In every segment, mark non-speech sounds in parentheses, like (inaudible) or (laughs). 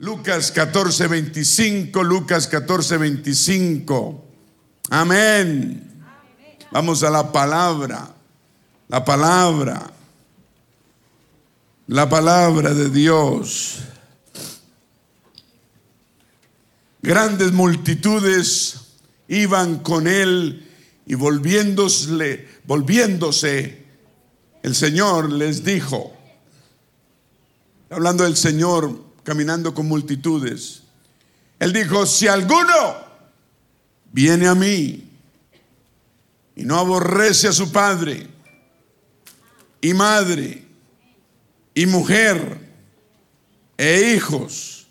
Lucas 14, 25, Lucas 14, 25. Amén. Vamos a la palabra, la palabra, la palabra de Dios. Grandes multitudes iban con él y volviéndose, volviéndose, el Señor les dijo, hablando del Señor caminando con multitudes, Él dijo, si alguno viene a mí y no aborrece a su padre y madre y mujer e hijos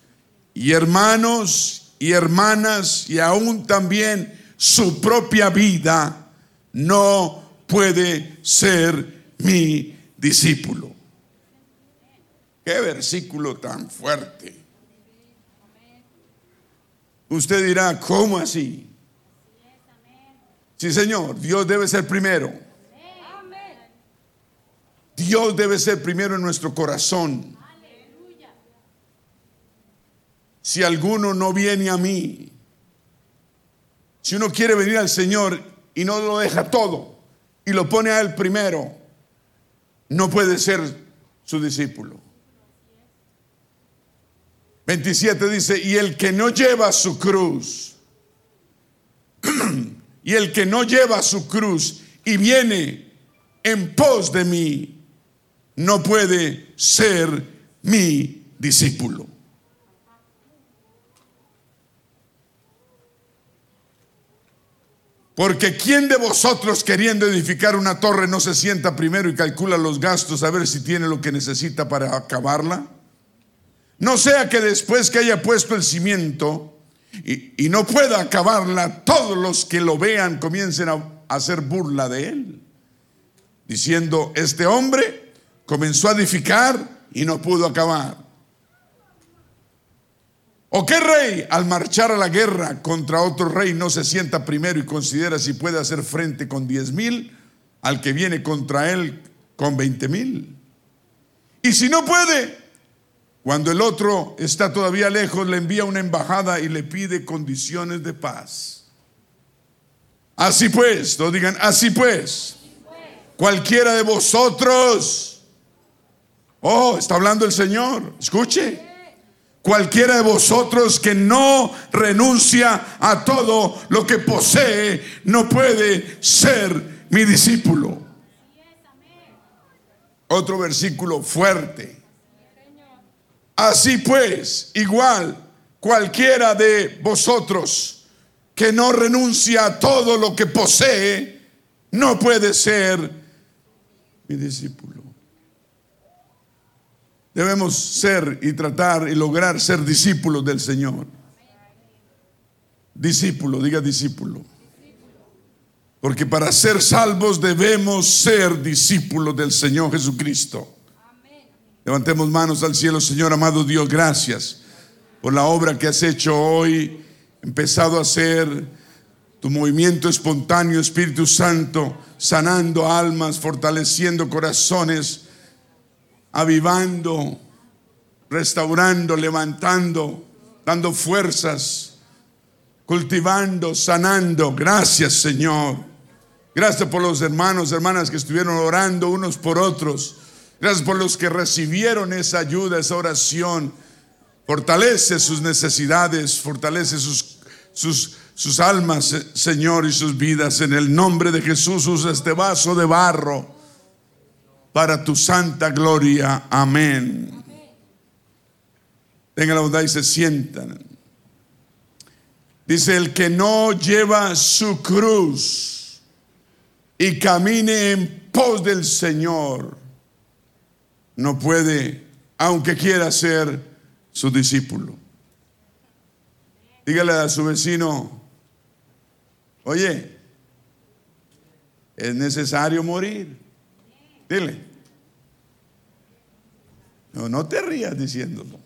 y hermanos y hermanas y aún también su propia vida, no puede ser mi discípulo. Qué versículo tan fuerte. Usted dirá, ¿cómo así? Sí, Señor, Dios debe ser primero. Dios debe ser primero en nuestro corazón. Si alguno no viene a mí, si uno quiere venir al Señor y no lo deja todo y lo pone a Él primero, no puede ser su discípulo. 27 dice, y el que no lleva su cruz, (clears throat) y el que no lleva su cruz y viene en pos de mí, no puede ser mi discípulo. Porque ¿quién de vosotros queriendo edificar una torre no se sienta primero y calcula los gastos a ver si tiene lo que necesita para acabarla? No sea que después que haya puesto el cimiento y, no pueda acabarla, todos los que lo vean comiencen a hacer burla de él, diciendo, este hombre comenzó a edificar y no pudo acabar. ¿O qué rey al marchar a la guerra contra otro rey no se sienta primero y considera si puede hacer frente con diez mil al que viene contra él con veinte mil? Y si no puede, cuando el otro está todavía lejos, le envía una embajada y le pide condiciones de paz. Así pues, no digan, así pues, cualquiera de vosotros, oh, está hablando el Señor, escuche Cualquiera de vosotros que no renuncia a todo lo que posee, no puede ser mi discípulo. Otro versículo fuerte. Así pues, igual, cualquiera de vosotros que no renuncia a todo lo que posee, no puede ser mi discípulo. Debemos ser y tratar y lograr ser discípulos del Señor. Discípulo, diga discípulo. Porque para ser salvos debemos ser discípulos del Señor Jesucristo. Levantemos manos al cielo, Señor amado Dios, gracias por la obra que has hecho hoy, empezado a hacer tu movimiento espontáneo, Espíritu Santo, sanando almas, fortaleciendo corazones avivando, restaurando, levantando, dando fuerzas, cultivando, sanando. Gracias Señor. Gracias por los hermanos, hermanas que estuvieron orando unos por otros. Gracias por los que recibieron esa ayuda, esa oración. Fortalece sus necesidades, fortalece sus, sus, sus almas, Señor, y sus vidas. En el nombre de Jesús usa este vaso de barro para tu santa gloria. Amén. Tengan la bondad y se sientan. Dice, el que no lleva su cruz y camine en pos del Señor, no puede, aunque quiera ser su discípulo. Dígale a su vecino, oye, es necesario morir. Dile. No, no te rías diciéndolo.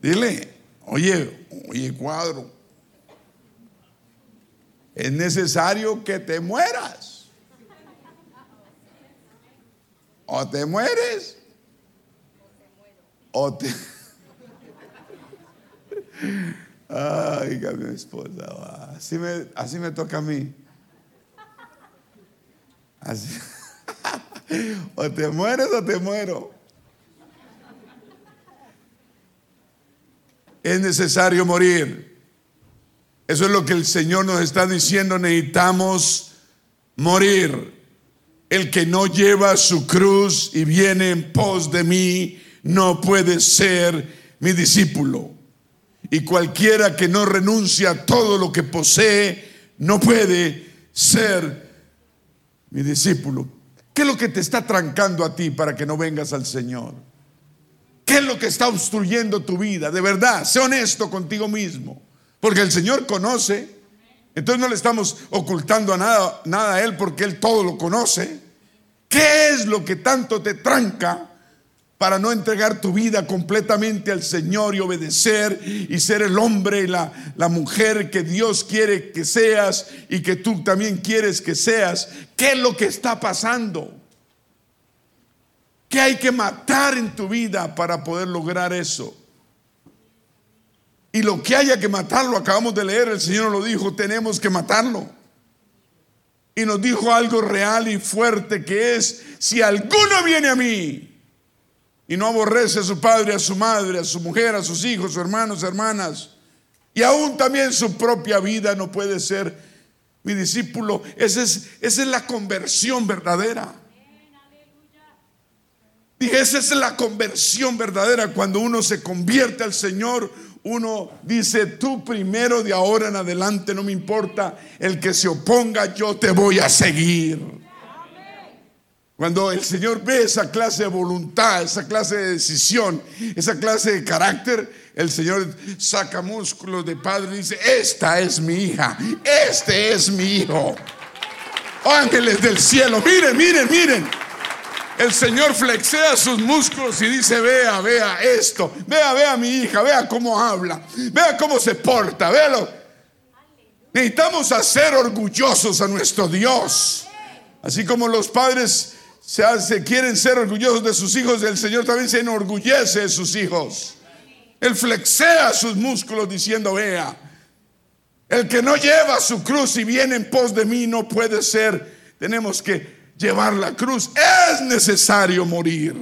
Dile, oye, oye, cuadro, es necesario que te mueras. O te mueres, o te... (laughs) Ay, mi esposa, así me, así me toca a mí. Así. (laughs) o te mueres o te muero. Es necesario morir. Eso es lo que el Señor nos está diciendo. Necesitamos morir. El que no lleva su cruz y viene en pos de mí no puede ser mi discípulo. Y cualquiera que no renuncia a todo lo que posee no puede ser mi discípulo. ¿Qué es lo que te está trancando a ti para que no vengas al Señor? ¿Qué es lo que está obstruyendo tu vida? De verdad, sé honesto contigo mismo. Porque el Señor conoce. Entonces no le estamos ocultando a nada, nada a Él porque Él todo lo conoce. ¿Qué es lo que tanto te tranca para no entregar tu vida completamente al Señor y obedecer y ser el hombre y la, la, mujer que Dios quiere que seas y que tú también quieres que seas. ¿Qué es lo que está pasando? ¿Qué hay que matar en tu vida para poder lograr eso? Y lo que haya que matarlo, acabamos de leer, el Señor lo dijo, tenemos que matarlo. Y nos dijo algo real y fuerte que es, si alguno viene a mí, y no aborrece a su padre, a su madre, a su mujer, a sus hijos, sus hermanos, hermanas, y aún también su propia vida no puede ser mi discípulo. Es, esa es la conversión verdadera. Dije, esa es la conversión verdadera. Cuando uno se convierte al Señor, uno dice, tú primero de ahora en adelante, no me importa el que se oponga, yo te voy a seguir. Cuando el Señor ve esa clase de voluntad, esa clase de decisión, esa clase de carácter, el Señor saca músculos de padre y dice, esta es mi hija, este es mi hijo. Ángeles del cielo, miren, miren, miren. El Señor flexea sus músculos y dice, vea, vea esto, vea, vea mi hija, vea cómo habla, vea cómo se porta, véalo. Necesitamos hacer orgullosos a nuestro Dios. Así como los padres se, quieren ser orgullosos de sus hijos, el Señor también se enorgullece de sus hijos. Él flexea sus músculos diciendo, vea, el que no lleva su cruz y viene en pos de mí no puede ser. Tenemos que llevar la cruz. Es necesario morir.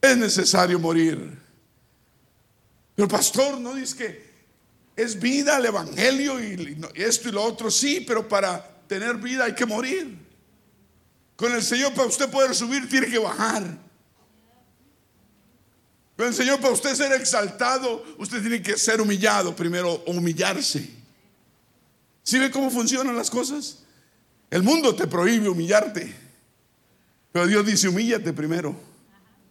Es necesario morir. Pero pastor, no dice que es vida el evangelio y esto y lo otro, sí, pero para tener vida hay que morir. Con el Señor para usted poder subir tiene que bajar. Con el Señor para usted ser exaltado, usted tiene que ser humillado primero, humillarse. ¿Sí ve cómo funcionan las cosas? El mundo te prohíbe humillarte. Pero Dios dice, humíllate primero.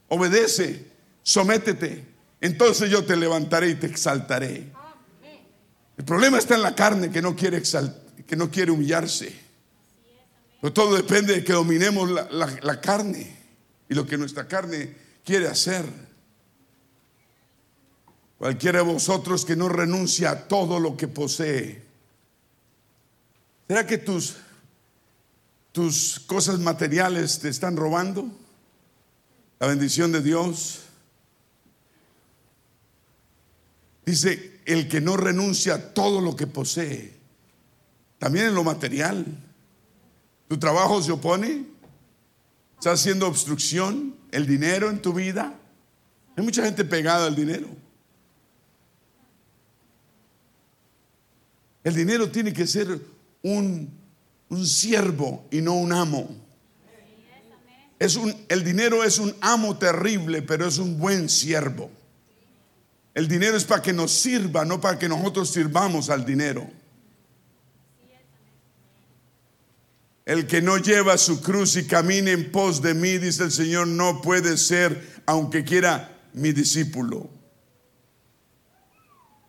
Obedece, sométete. Entonces yo te levantaré y te exaltaré. El problema está en la carne que no quiere, que no quiere humillarse. Pero todo depende de que dominemos la, carne y lo que nuestra carne quiere hacer. Cualquiera de vosotros que no renuncia a todo lo que posee. ¿Será que tus, tus cosas materiales te están robando? La bendición de Dios. Dice, el que no renuncia a todo lo que posee, también en lo material. ¿Tu trabajo se opone? ¿Está haciendo obstrucción? ¿El dinero en tu vida? Hay mucha gente pegada al dinero. El dinero tiene que ser un, un siervo y no un amo. Es un, el dinero es un amo terrible, pero es un buen siervo. El dinero es para que nos sirva, no para que nosotros sirvamos al dinero. El que no lleva su cruz y camine en pos de mí, dice el Señor, no puede ser, aunque quiera, mi discípulo.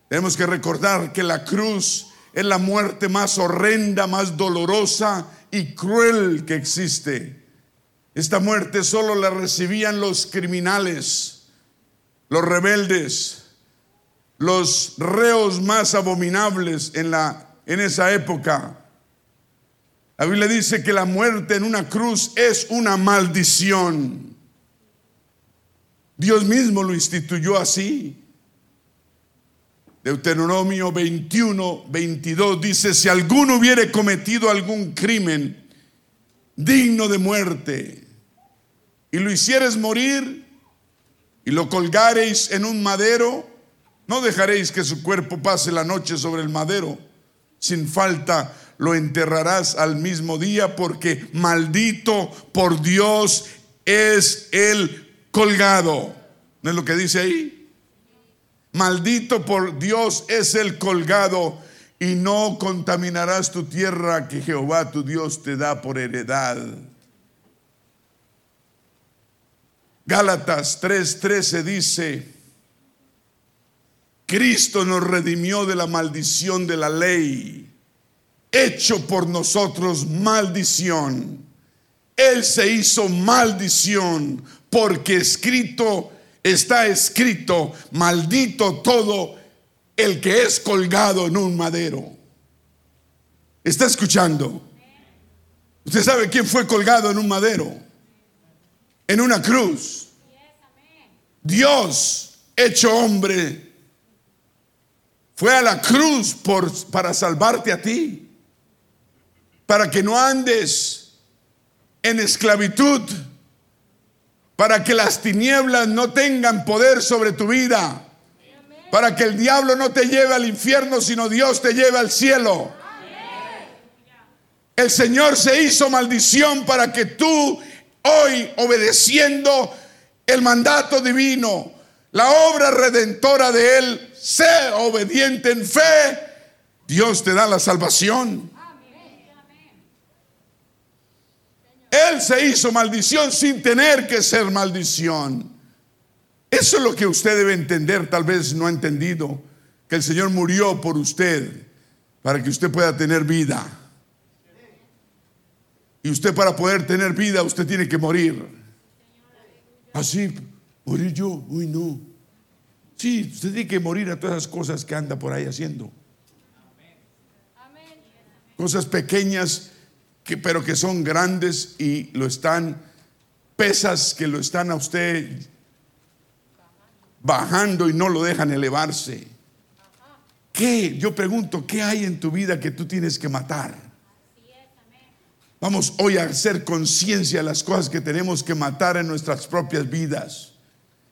Tenemos que recordar que la cruz es la muerte más horrenda, más dolorosa y cruel que existe. Esta muerte solo la recibían los criminales, los rebeldes, los reos más abominables en, la, en esa época. La Biblia dice que la muerte en una cruz es una maldición. Dios mismo lo instituyó así. Deuteronomio 21, 22 dice, si alguno hubiere cometido algún crimen digno de muerte y lo hicieres morir y lo colgareis en un madero, no dejaréis que su cuerpo pase la noche sobre el madero. Sin falta lo enterrarás al mismo día porque maldito por Dios es el colgado. ¿No es lo que dice ahí? Maldito por Dios es el colgado y no contaminarás tu tierra que Jehová tu Dios te da por heredad. Gálatas 3:13 dice, Cristo nos redimió de la maldición de la ley, hecho por nosotros maldición. Él se hizo maldición porque escrito está escrito, maldito todo el que es colgado en un madero. ¿Está escuchando? ¿Usted sabe quién fue colgado en un madero? En una cruz. Dios, hecho hombre, fue a la cruz por, para salvarte a ti, para que no andes en esclavitud para que las tinieblas no tengan poder sobre tu vida, para que el diablo no te lleve al infierno, sino Dios te lleve al cielo. El Señor se hizo maldición para que tú hoy, obedeciendo el mandato divino, la obra redentora de Él, sé obediente en fe, Dios te da la salvación. Él se hizo maldición sin tener que ser maldición. Eso es lo que usted debe entender, tal vez no ha entendido, que el Señor murió por usted para que usted pueda tener vida. Y usted para poder tener vida, usted tiene que morir. Así, morir yo, uy no. Sí, usted tiene que morir a todas las cosas que anda por ahí haciendo. Cosas pequeñas pero que son grandes y lo están, pesas que lo están a usted bajando y no lo dejan elevarse. ¿Qué? Yo pregunto, ¿qué hay en tu vida que tú tienes que matar? Vamos hoy a hacer conciencia de las cosas que tenemos que matar en nuestras propias vidas.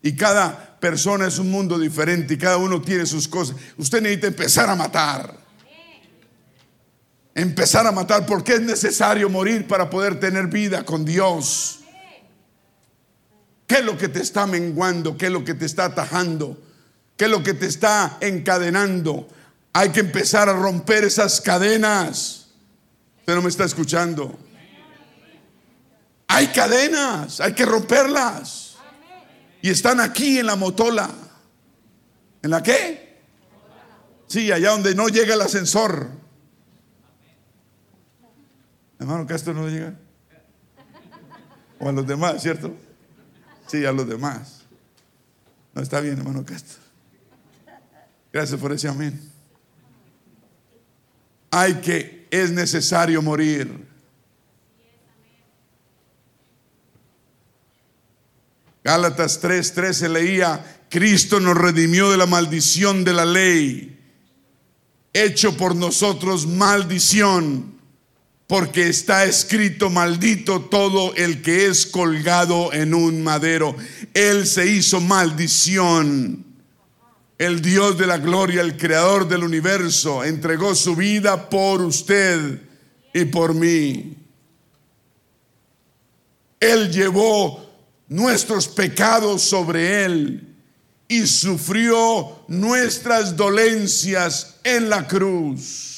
Y cada persona es un mundo diferente y cada uno tiene sus cosas. Usted necesita empezar a matar empezar a matar porque es necesario morir para poder tener vida con Dios. ¿Qué es lo que te está menguando? ¿Qué es lo que te está atajando? ¿Qué es lo que te está encadenando? Hay que empezar a romper esas cadenas. Usted no me está escuchando. Hay cadenas, hay que romperlas. Y están aquí en la motola. ¿En la qué? Sí, allá donde no llega el ascensor. Hermano Castro no llega. O a los demás, ¿cierto? Sí, a los demás. No está bien, hermano Castro. Gracias por ese amén. Hay que, es necesario morir. Gálatas 3:13 se leía, Cristo nos redimió de la maldición de la ley, hecho por nosotros maldición porque está escrito, maldito todo el que es colgado en un madero. Él se hizo maldición. El Dios de la gloria, el creador del universo, entregó su vida por usted y por mí. Él llevó nuestros pecados sobre él y sufrió nuestras dolencias en la cruz.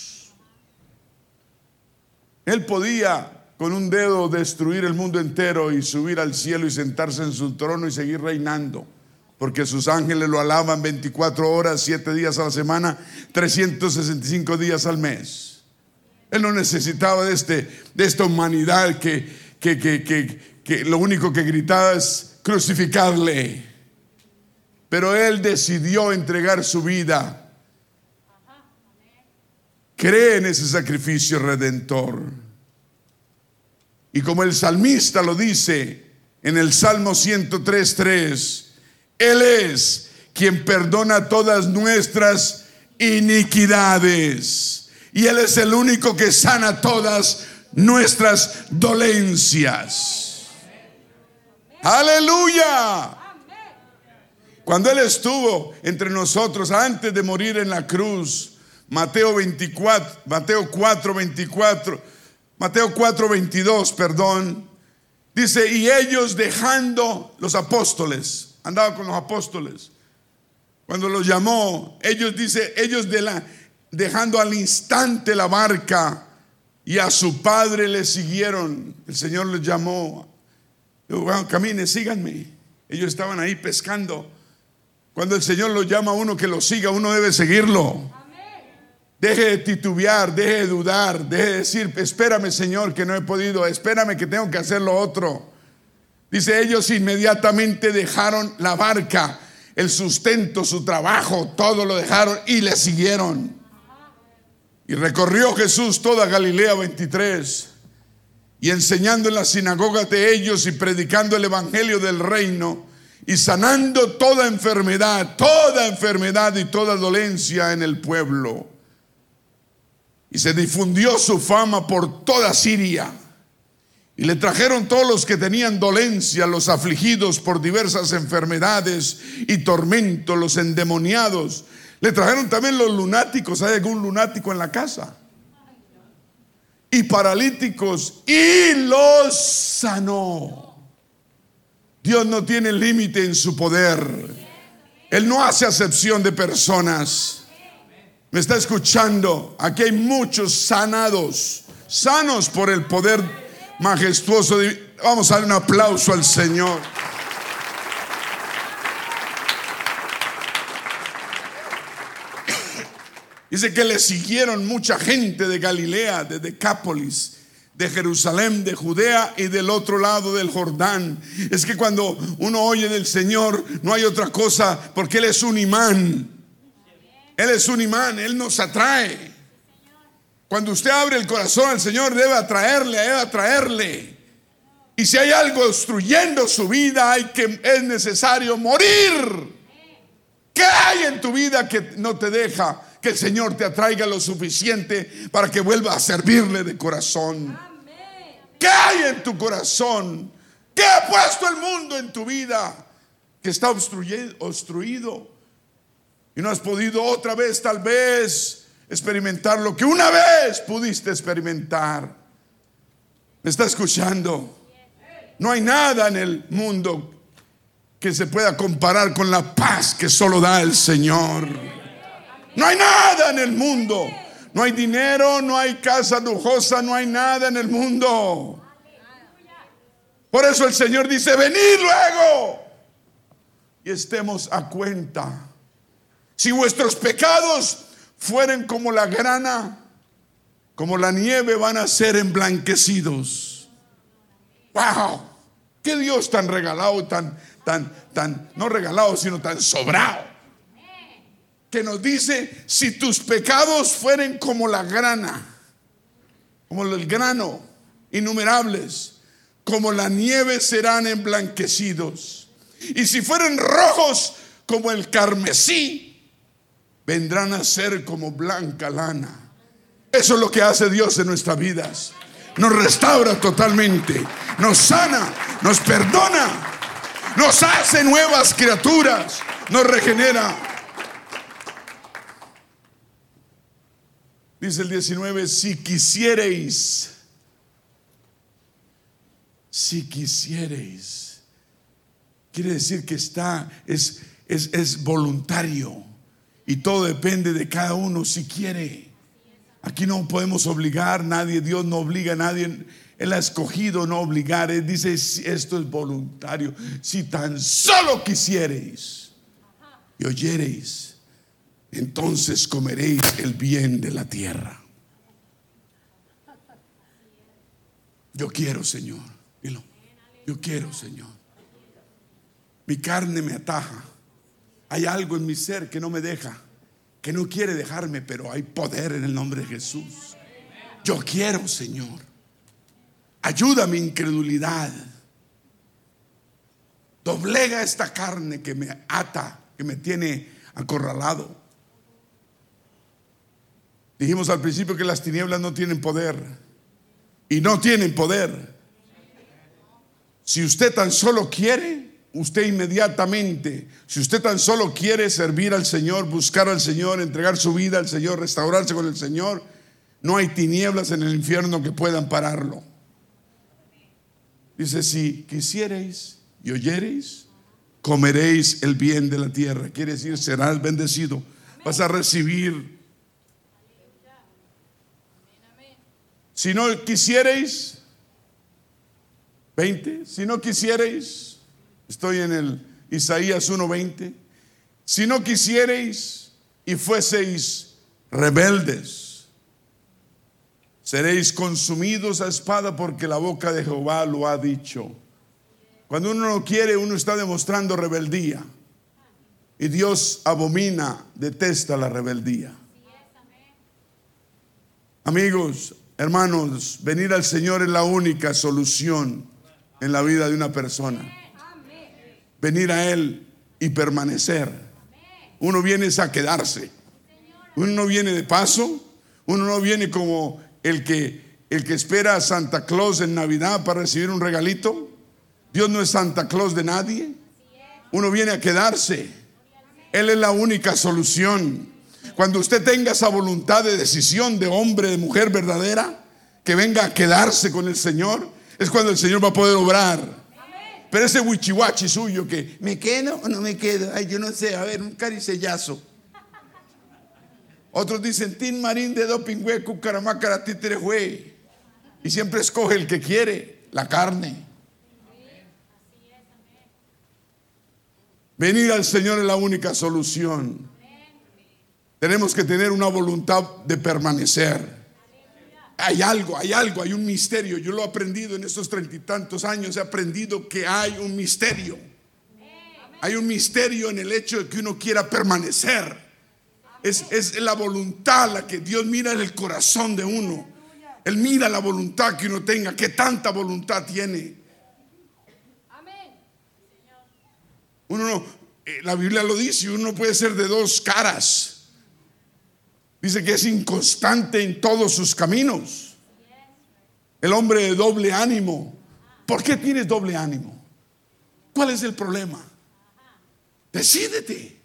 Él podía con un dedo destruir el mundo entero y subir al cielo y sentarse en su trono y seguir reinando, porque sus ángeles lo alaban 24 horas, 7 días a la semana, 365 días al mes. Él no necesitaba de, este, de esta humanidad que, que, que, que lo único que gritaba es crucificarle. Pero Él decidió entregar su vida cree en ese sacrificio redentor. Y como el salmista lo dice en el Salmo 103.3, Él es quien perdona todas nuestras iniquidades. Y Él es el único que sana todas nuestras dolencias. Aleluya. Cuando Él estuvo entre nosotros antes de morir en la cruz, Mateo 24, Mateo 4, 24, Mateo 4, 22, perdón, dice, y ellos dejando los apóstoles, andaba con los apóstoles, cuando los llamó, ellos dice, ellos de la, dejando al instante la barca y a su padre le siguieron, el Señor les llamó, camine, síganme, ellos estaban ahí pescando, cuando el Señor lo llama a uno que lo siga, uno debe seguirlo. Deje de titubear, deje de dudar, deje de decir, espérame Señor que no he podido, espérame que tengo que hacer lo otro. Dice, ellos inmediatamente dejaron la barca, el sustento, su trabajo, todo lo dejaron y le siguieron. Y recorrió Jesús toda Galilea 23 y enseñando en las sinagogas de ellos y predicando el evangelio del reino y sanando toda enfermedad, toda enfermedad y toda dolencia en el pueblo. Y se difundió su fama por toda Siria. Y le trajeron todos los que tenían dolencia, los afligidos por diversas enfermedades y tormentos, los endemoniados. Le trajeron también los lunáticos, hay algún lunático en la casa. Y paralíticos y los sanó. Dios no tiene límite en su poder. Él no hace acepción de personas. ¿Me está escuchando? Aquí hay muchos sanados, sanos por el poder majestuoso. De... Vamos a dar un aplauso al Señor. (coughs) Dice que le siguieron mucha gente de Galilea, de Decápolis, de Jerusalén, de Judea y del otro lado del Jordán. Es que cuando uno oye del Señor, no hay otra cosa, porque Él es un imán. Él es un imán, Él nos atrae. Cuando usted abre el corazón al Señor, debe atraerle, debe atraerle. Y si hay algo obstruyendo su vida, hay que, es necesario morir. ¿Qué hay en tu vida que no te deja que el Señor te atraiga lo suficiente para que vuelva a servirle de corazón? ¿Qué hay en tu corazón? ¿Qué ha puesto el mundo en tu vida que está obstruido? Y no has podido otra vez tal vez experimentar lo que una vez pudiste experimentar. ¿Me está escuchando? No hay nada en el mundo que se pueda comparar con la paz que solo da el Señor. No hay nada en el mundo. No hay dinero, no hay casa lujosa, no hay nada en el mundo. Por eso el Señor dice, venid luego y estemos a cuenta. Si vuestros pecados fueren como la grana, como la nieve, van a ser emblanquecidos. ¡Wow! ¡Qué Dios tan regalado, tan, tan, tan, no regalado, sino tan sobrado! Que nos dice, si tus pecados fueren como la grana, como el grano, innumerables, como la nieve serán emblanquecidos. Y si fueren rojos como el carmesí, vendrán a ser como blanca lana. Eso es lo que hace Dios en nuestras vidas. Nos restaura totalmente, nos sana, nos perdona, nos hace nuevas criaturas, nos regenera. Dice el 19, si quisiereis, si quisiereis, quiere decir que está, es, es, es voluntario y todo depende de cada uno si quiere. Aquí no podemos obligar a nadie, Dios no obliga a nadie. Él ha escogido no obligar. Él dice, esto es voluntario. Si tan solo quisiereis y oyereis, entonces comeréis el bien de la tierra. Yo quiero, Señor. Dilo. Yo quiero, Señor. Mi carne me ataja. Hay algo en mi ser que no me deja, que no quiere dejarme, pero hay poder en el nombre de Jesús. Yo quiero, Señor. Ayuda mi incredulidad. Doblega esta carne que me ata, que me tiene acorralado. Dijimos al principio que las tinieblas no tienen poder. Y no tienen poder. Si usted tan solo quiere, usted inmediatamente, si usted tan solo quiere servir al Señor, buscar al Señor, entregar su vida al Señor, restaurarse con el Señor, no hay tinieblas en el infierno que puedan pararlo. Dice, si quisierais y oyereis, comeréis el bien de la tierra. Quiere decir, serás bendecido. Vas a recibir. Si no quisierais, 20, si no quisierais, estoy en el Isaías 1:20, si no quisierais y fueseis rebeldes, Seréis consumidos a espada porque la boca de Jehová lo ha dicho. Cuando uno no quiere, uno está demostrando rebeldía. Y Dios abomina, detesta la rebeldía. Amigos, hermanos, venir al Señor es la única solución en la vida de una persona. Venir a Él y permanecer. Uno viene a quedarse. Uno no viene de paso. Uno no viene como el que, el que espera a Santa Claus en Navidad para recibir un regalito. Dios no es Santa Claus de nadie. Uno viene a quedarse. Él es la única solución. Cuando usted tenga esa voluntad de decisión de hombre, de mujer verdadera, que venga a quedarse con el Señor, es cuando el Señor va a poder obrar. Pero ese wichiwachi suyo que me quedo o no me quedo, ay, yo no sé, a ver, un caricellazo. Otros dicen, Tin Marín de Dopingüe, Cucaramácara, Títerejue. Y siempre escoge el que quiere, la carne. Venir al Señor es la única solución. Tenemos que tener una voluntad de permanecer. Hay algo, hay algo, hay un misterio. Yo lo he aprendido en estos treinta y tantos años. He aprendido que hay un misterio. Hay un misterio en el hecho de que uno quiera permanecer. Es, la voluntad la que Dios mira en el corazón de uno. Él mira la voluntad que uno tenga, que tanta voluntad tiene. Uno no, eh, la Biblia lo dice, uno puede ser de dos caras. Dice que es inconstante en todos sus caminos. El hombre de doble ánimo. ¿Por qué tienes doble ánimo? ¿Cuál es el problema? Decídete.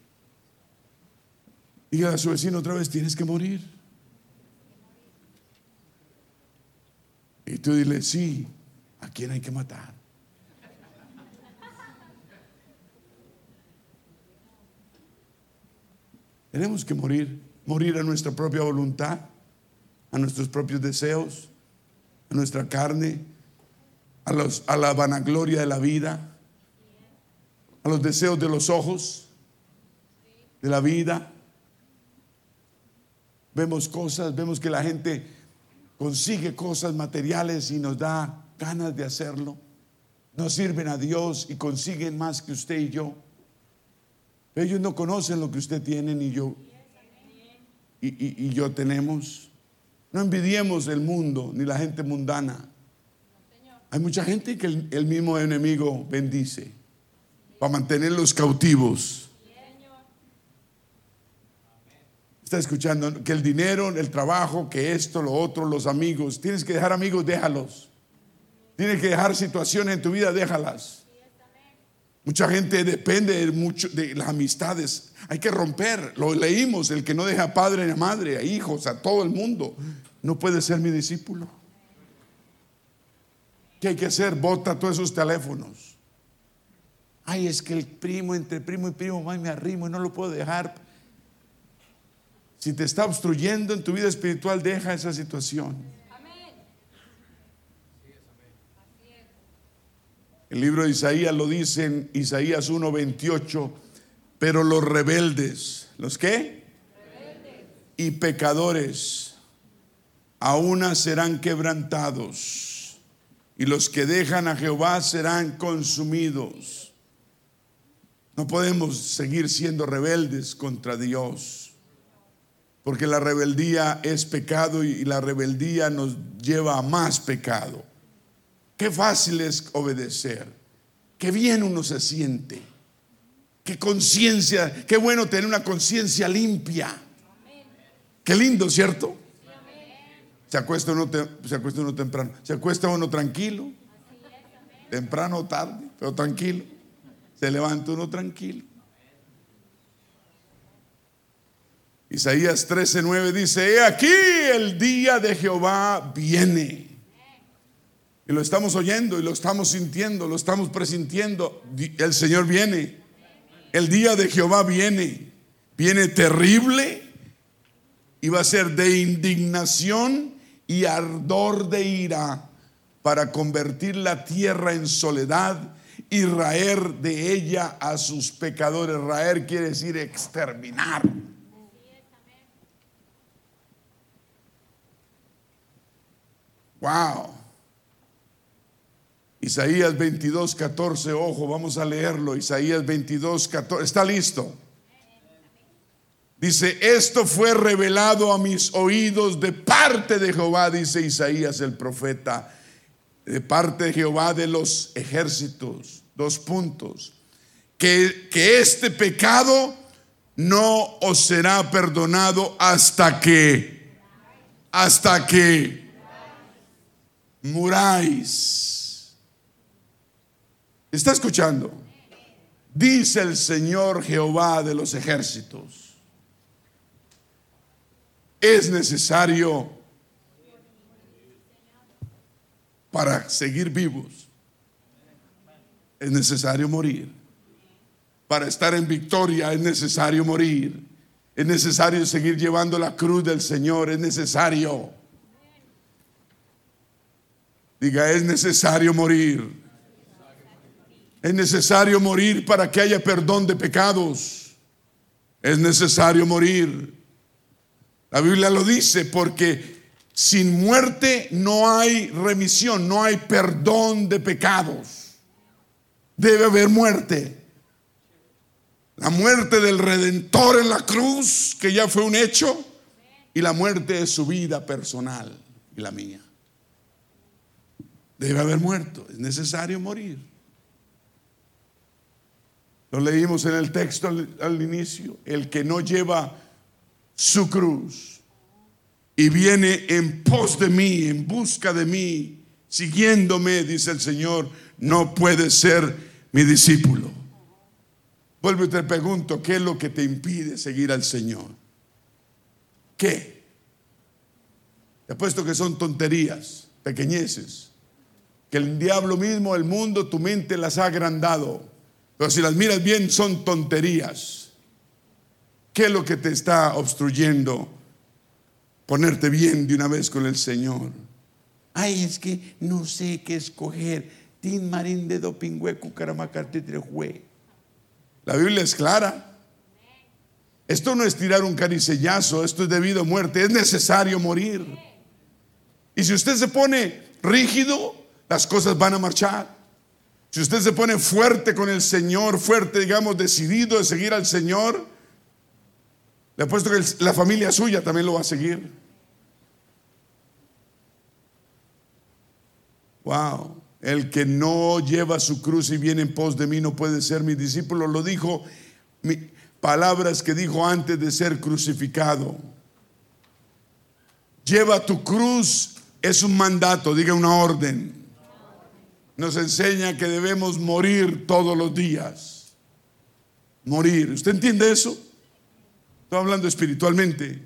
Diga a su vecino otra vez, tienes que morir. Y tú dile, sí, ¿a quién hay que matar? Tenemos que morir, morir a nuestra propia voluntad, a nuestros propios deseos, a nuestra carne, a, la vanagloria de la vida, a los deseos de los ojos, de la vida vemos cosas, vemos que la gente consigue cosas materiales y nos da ganas de hacerlo. No sirven a Dios y consiguen más que usted y yo. Ellos no conocen lo que usted tiene ni yo. Y, yo tenemos. No envidiemos el mundo ni la gente mundana. Hay mucha gente que el mismo enemigo bendice para mantenerlos cautivos. Está escuchando que el dinero, el trabajo, que esto, lo otro, los amigos. Tienes que dejar amigos, déjalos. Tienes que dejar situaciones en tu vida, déjalas. Mucha gente depende de, mucho, de las amistades. Hay que romper. Lo leímos, el que no deja padre ni madre, a hijos, a todo el mundo, no puede ser mi discípulo. ¿Qué hay que hacer? Bota todos esos teléfonos. Ay, es que el primo, entre primo y primo, me arrimo y no lo puedo dejar. Si te está obstruyendo en tu vida espiritual, deja esa situación. El libro de Isaías lo dice en Isaías 1:28, pero los rebeldes, ¿los qué? Rebeldes. Y pecadores, aún serán quebrantados, y los que dejan a Jehová serán consumidos. No podemos seguir siendo rebeldes contra Dios. Porque la rebeldía es pecado y la rebeldía nos lleva a más pecado. Qué fácil es obedecer. qué bien uno se siente. Qué conciencia, qué bueno tener una conciencia limpia. Qué lindo, ¿cierto? Se acuesta, uno se acuesta uno temprano, se acuesta uno tranquilo, temprano o tarde, pero tranquilo. Se levanta uno tranquilo. Isaías 13:9 dice, he aquí el día de Jehová viene. Y lo estamos oyendo y lo estamos sintiendo, lo estamos presintiendo. El Señor viene. El día de Jehová viene. Viene terrible y va a ser de indignación y ardor de ira para convertir la tierra en soledad y raer de ella a sus pecadores. Raer quiere decir exterminar. Wow. Isaías 22, 14, ojo, vamos a leerlo. Isaías 22, 14, está listo. Dice, esto fue revelado a mis oídos de parte de Jehová, dice Isaías el profeta, de parte de Jehová de los ejércitos. Dos puntos. Que, que este pecado no os será perdonado hasta que, hasta que muráis. ¿Está escuchando? Dice el Señor Jehová de los ejércitos. Es necesario para seguir vivos. Es necesario morir. Para estar en victoria es necesario morir. Es necesario seguir llevando la cruz del Señor. Es necesario. Diga, es necesario morir. Es necesario morir para que haya perdón de pecados. Es necesario morir. La Biblia lo dice porque sin muerte no hay remisión, no hay perdón de pecados. Debe haber muerte. La muerte del Redentor en la cruz, que ya fue un hecho, y la muerte de su vida personal y la mía. Debe haber muerto, es necesario morir. Lo leímos en el texto al, inicio. El que no lleva su cruz y viene en pos de mí, en busca de mí, siguiéndome, dice el Señor, no puede ser mi discípulo. Vuelvo y te pregunto, ¿qué es lo que te impide seguir al Señor? ¿Qué? Te apuesto que son tonterías, pequeñeces, que el diablo mismo, el mundo, tu mente las ha agrandado pero si las miras bien, son tonterías. ¿Qué es lo que te está obstruyendo ponerte bien de una vez con el Señor? Ay, es que no sé qué escoger. Tin marín de dopingüe, La Biblia es clara. Esto no es tirar un caricellazo, esto es debido a muerte, es necesario morir. Y si usted se pone rígido, las cosas van a marchar. Si usted se pone fuerte con el Señor, fuerte, digamos, decidido de seguir al Señor, le apuesto que la familia suya también lo va a seguir. Wow. El que no lleva su cruz y viene en pos de mí no puede ser mi discípulo. Lo dijo, palabras que dijo antes de ser crucificado. Lleva tu cruz, es un mandato, diga una orden nos enseña que debemos morir todos los días. Morir. ¿Usted entiende eso? Estoy hablando espiritualmente.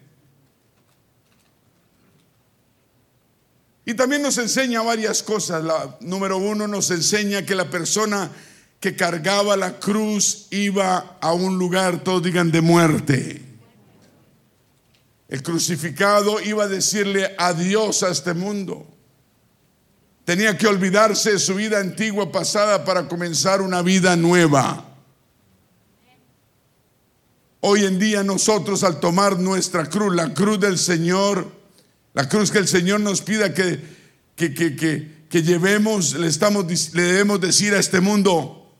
Y también nos enseña varias cosas. La, número uno nos enseña que la persona que cargaba la cruz iba a un lugar, todos digan, de muerte. El crucificado iba a decirle adiós a este mundo. Tenía que olvidarse de su vida antigua pasada para comenzar una vida nueva. Hoy en día nosotros al tomar nuestra cruz, la cruz del Señor, la cruz que el Señor nos pida que, que, que, llevemos, le, estamos, le debemos decir a este mundo,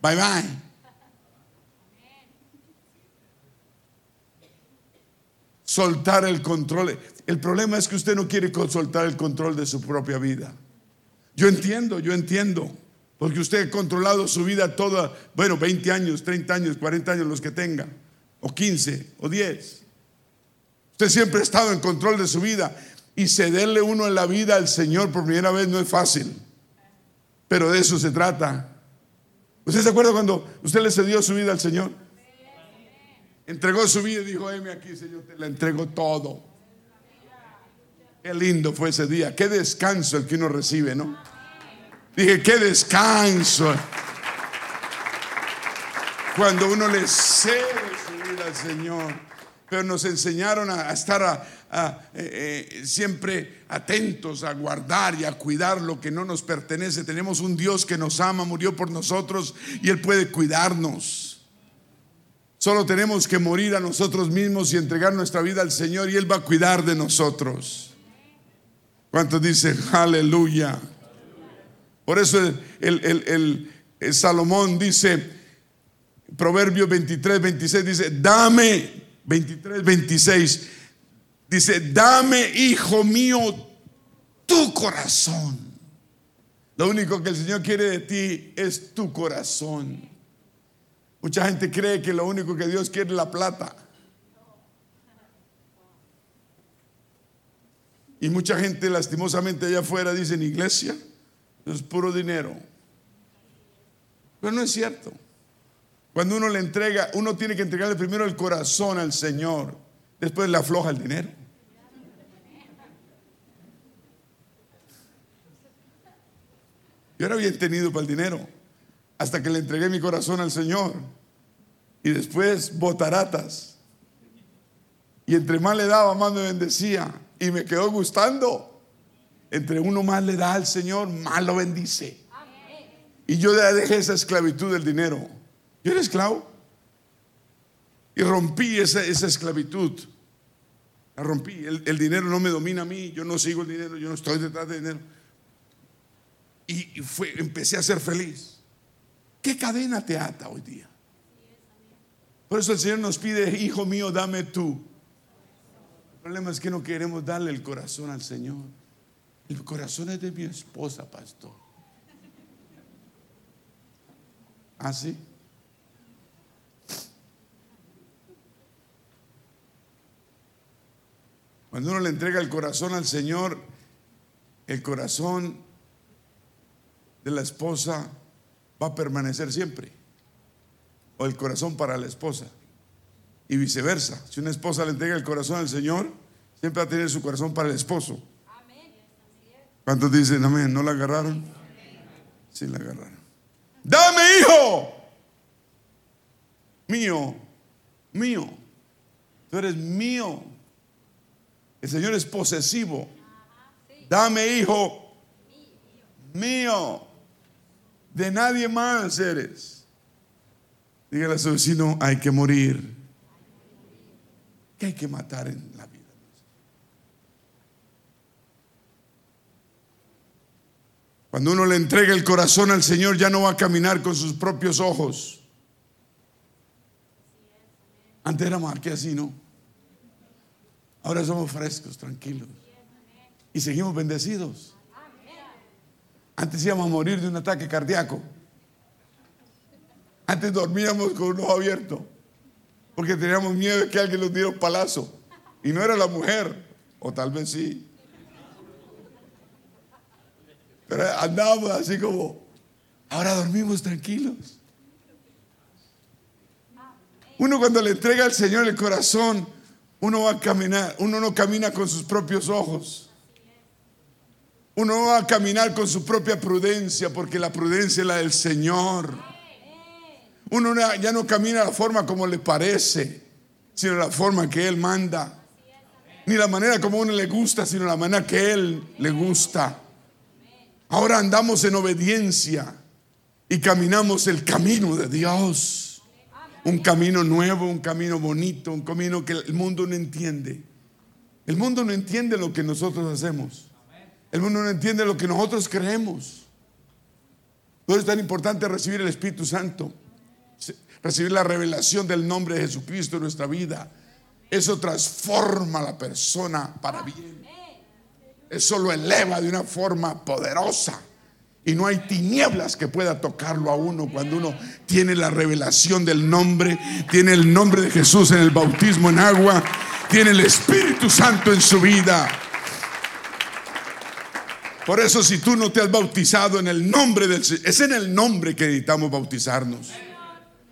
bye bye. Soltar el control. El problema es que usted no quiere soltar el control de su propia vida. Yo entiendo, yo entiendo. Porque usted ha controlado su vida toda, bueno, 20 años, 30 años, 40 años, los que tenga, o 15, o 10. Usted siempre ha estado en control de su vida y cederle uno en la vida al Señor por primera vez no es fácil. Pero de eso se trata. ¿Usted se acuerda cuando usted le cedió su vida al Señor? Entregó su vida y dijo, heme aquí, Señor, te la entrego todo. Qué lindo fue ese día, qué descanso el que uno recibe, ¿no? Dije, qué descanso. Cuando uno le cede su vida al Señor. Pero nos enseñaron a, estar eh, eh, siempre atentos, a guardar y a cuidar lo que no nos pertenece. Tenemos un Dios que nos ama, murió por nosotros y Él puede cuidarnos. Solo tenemos que morir a nosotros mismos y entregar nuestra vida al Señor y Él va a cuidar de nosotros. ¿Cuántos dicen aleluya? Por eso el, Salomón dice, Proverbio 23, 26 dice, dame, 23, 26, dice, dame, hijo mío, tu corazón. Lo único que el Señor quiere de ti es tu corazón. Mucha gente cree que lo único que Dios quiere es la plata. Y mucha gente lastimosamente allá afuera dice en iglesia, es puro dinero. Pero no es cierto. Cuando uno le entrega, uno tiene que entregarle primero el corazón al Señor, después le afloja el dinero. Yo era bien tenido para el dinero, hasta que le entregué mi corazón al Señor. Y después botaratas. Y entre más le daba, más me bendecía. Y me quedó gustando. Entre uno más le da al Señor, más lo bendice. Y yo dejé esa esclavitud del dinero. Yo era esclavo. Y rompí esa, esclavitud. La rompí. El, dinero no me domina a mí. Yo no sigo el dinero. Yo no estoy detrás del dinero. Y, fue, empecé a ser feliz. ¿Qué cadena te ata hoy día? Por eso el Señor nos pide, hijo mío, dame tú. El problema es que no queremos darle el corazón al Señor. El corazón es de mi esposa, pastor. ¿Ah, sí? Cuando uno le entrega el corazón al Señor, el corazón de la esposa va a permanecer siempre. O el corazón para la esposa. Y viceversa. Si una esposa le entrega el corazón al Señor, siempre va a tener su corazón para el esposo. ¿Cuántos dicen amén? ¿No la agarraron? Sí la agarraron. Dame hijo. Mío. Mío. Tú eres mío. El Señor es posesivo. Dame hijo. Mío. De nadie más eres. Dígale a su vecino, hay que morir. Que hay que matar en la vida. Cuando uno le entrega el corazón al Señor, ya no va a caminar con sus propios ojos. Antes éramos aquí así, ¿no? Ahora somos frescos, tranquilos. Y seguimos bendecidos. Antes íbamos a morir de un ataque cardíaco. Antes dormíamos con un ojo abierto. Porque teníamos miedo de que alguien nos diera un palazo. Y no era la mujer. O tal vez sí. Pero andábamos así como, ahora dormimos tranquilos. Uno cuando le entrega al Señor el corazón, uno va a caminar, uno no camina con sus propios ojos. Uno no va a caminar con su propia prudencia, porque la prudencia es la del Señor. Uno ya no camina la forma como le parece, sino la forma que Él manda. Ni la manera como a uno le gusta, sino la manera que Él le gusta. Ahora andamos en obediencia y caminamos el camino de Dios. Un camino nuevo, un camino bonito, un camino que el mundo no entiende. El mundo no entiende lo que nosotros hacemos. El mundo no entiende lo que nosotros creemos. Por eso es tan importante recibir el Espíritu Santo, recibir la revelación del nombre de Jesucristo en nuestra vida. Eso transforma a la persona para bien. Eso lo eleva de una forma poderosa. Y no hay tinieblas que pueda tocarlo a uno cuando uno tiene la revelación del nombre, tiene el nombre de Jesús en el bautismo en agua, tiene el Espíritu Santo en su vida. Por eso si tú no te has bautizado en el nombre del Señor, es en el nombre que necesitamos bautizarnos.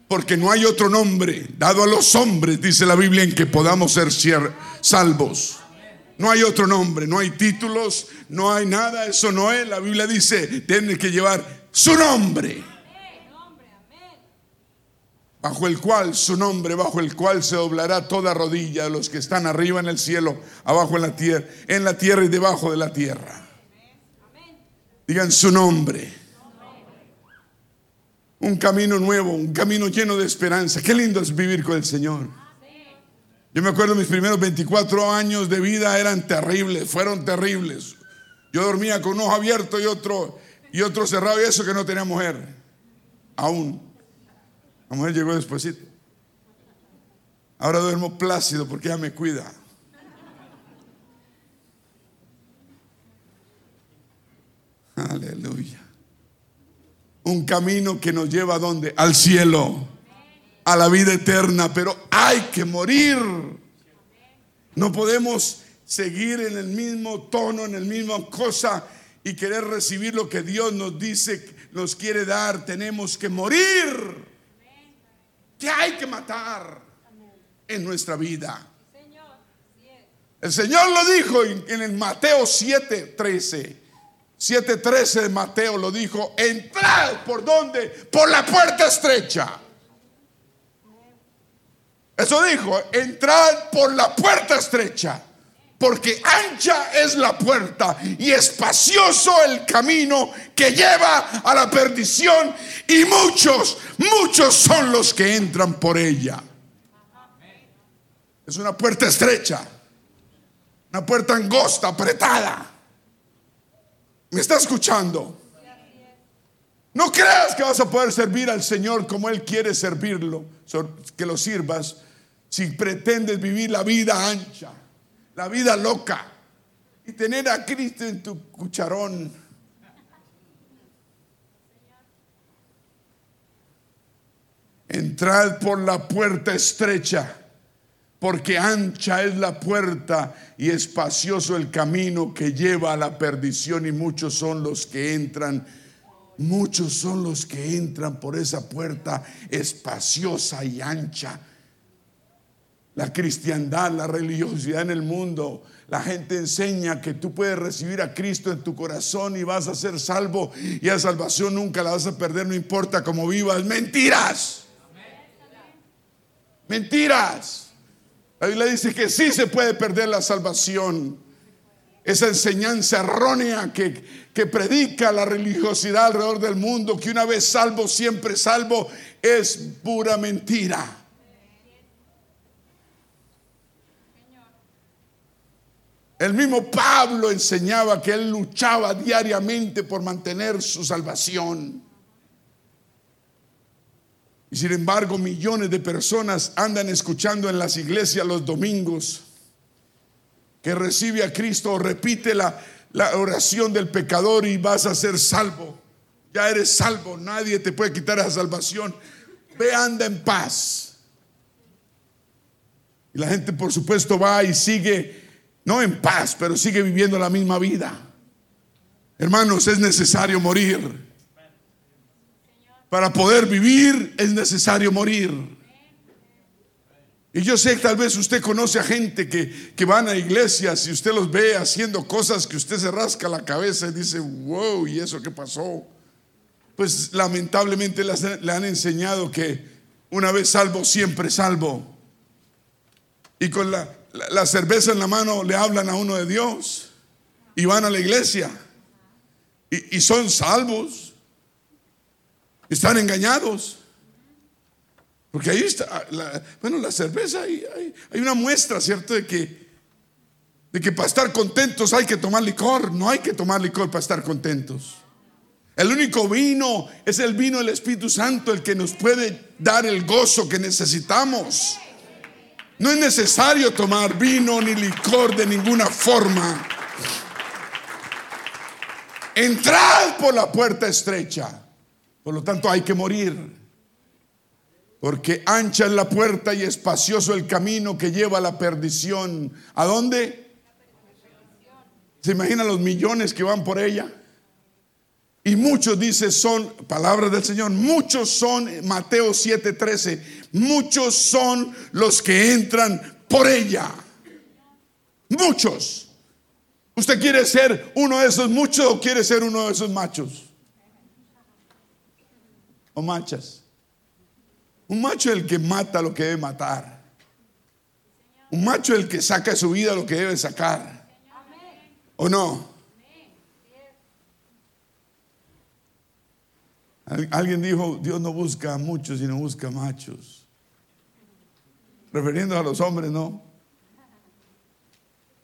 Porque no hay otro nombre dado a los hombres, dice la Biblia, en que podamos ser salvos. No hay otro nombre, no hay títulos, no hay nada, eso no es. La Biblia dice, tiene que llevar su nombre. Bajo el cual, su nombre, bajo el cual se doblará toda rodilla de los que están arriba en el cielo, abajo en la tierra, en la tierra y debajo de la tierra. Digan su nombre. Un camino nuevo, un camino lleno de esperanza. Qué lindo es vivir con el Señor. Yo me acuerdo mis primeros 24 años de vida eran terribles, fueron terribles. Yo dormía con un ojo abierto y otro, y otro cerrado y eso que no tenía mujer. Aún. La mujer llegó después. Ahora duermo plácido porque ella me cuida. Aleluya. Un camino que nos lleva a dónde? Al cielo a la vida eterna, pero hay que morir. No podemos seguir en el mismo tono, en el mismo cosa y querer recibir lo que Dios nos dice, nos quiere dar. Tenemos que morir. Que hay que matar en nuestra vida. El Señor lo dijo en el Mateo 7:13. 7:13 de Mateo lo dijo, entrad por donde? Por la puerta estrecha. Eso dijo, entrad por la puerta estrecha, porque ancha es la puerta y espacioso el camino que lleva a la perdición y muchos, muchos son los que entran por ella. Es una puerta estrecha, una puerta angosta, apretada. ¿Me está escuchando? No creas que vas a poder servir al Señor como Él quiere servirlo, que lo sirvas si pretendes vivir la vida ancha, la vida loca y tener a Cristo en tu cucharón. Entrad por la puerta estrecha, porque ancha es la puerta y espacioso el camino que lleva a la perdición y muchos son los que entran. Muchos son los que entran por esa puerta espaciosa y ancha la cristiandad, la religiosidad en el mundo. La gente enseña que tú puedes recibir a Cristo en tu corazón y vas a ser salvo y a salvación nunca la vas a perder, no importa cómo vivas. Mentiras. Mentiras. La Biblia dice que sí se puede perder la salvación. Esa enseñanza errónea que, que predica la religiosidad alrededor del mundo, que una vez salvo, siempre salvo, es pura mentira. El mismo Pablo enseñaba que él luchaba diariamente por mantener su salvación. Sin embargo, millones de personas andan escuchando en las iglesias los domingos que recibe a Cristo repite la, la oración del pecador y vas a ser salvo. Ya eres salvo, nadie te puede quitar esa salvación. Ve, anda en paz. Y la gente, por supuesto, va y sigue no en paz, pero sigue viviendo la misma vida. Hermanos, es necesario morir. Para poder vivir es necesario morir. Y yo sé que tal vez usted conoce a gente que, que van a iglesias y usted los ve haciendo cosas que usted se rasca la cabeza y dice, wow, ¿y eso qué pasó? Pues lamentablemente le han enseñado que una vez salvo, siempre salvo. Y con la, la cerveza en la mano le hablan a uno de Dios y van a la iglesia y, son salvos, están engañados. Porque ahí está, bueno, la cerveza, hay, hay, una muestra, ¿cierto? De que, de que para estar contentos hay que tomar licor, no hay que tomar licor para estar contentos. El único vino es el vino del Espíritu Santo, el que nos puede dar el gozo que necesitamos. No es necesario tomar vino ni licor de ninguna forma. entrad por la puerta estrecha. Por lo tanto, hay que morir. Porque ancha es la puerta y espacioso el camino que lleva a la perdición. ¿A dónde? ¿Se imaginan los millones que van por ella? Y muchos, dice, son, palabras del Señor, muchos son, Mateo 7:13, muchos son los que entran por ella. Muchos. ¿Usted quiere ser uno de esos muchos o quiere ser uno de esos machos? O machas. Un macho es el que mata lo que debe matar. Un macho es el que saca de su vida lo que debe sacar. ¿O no? Alguien dijo, Dios no busca muchos, sino busca machos. Refiriendo a los hombres, ¿no?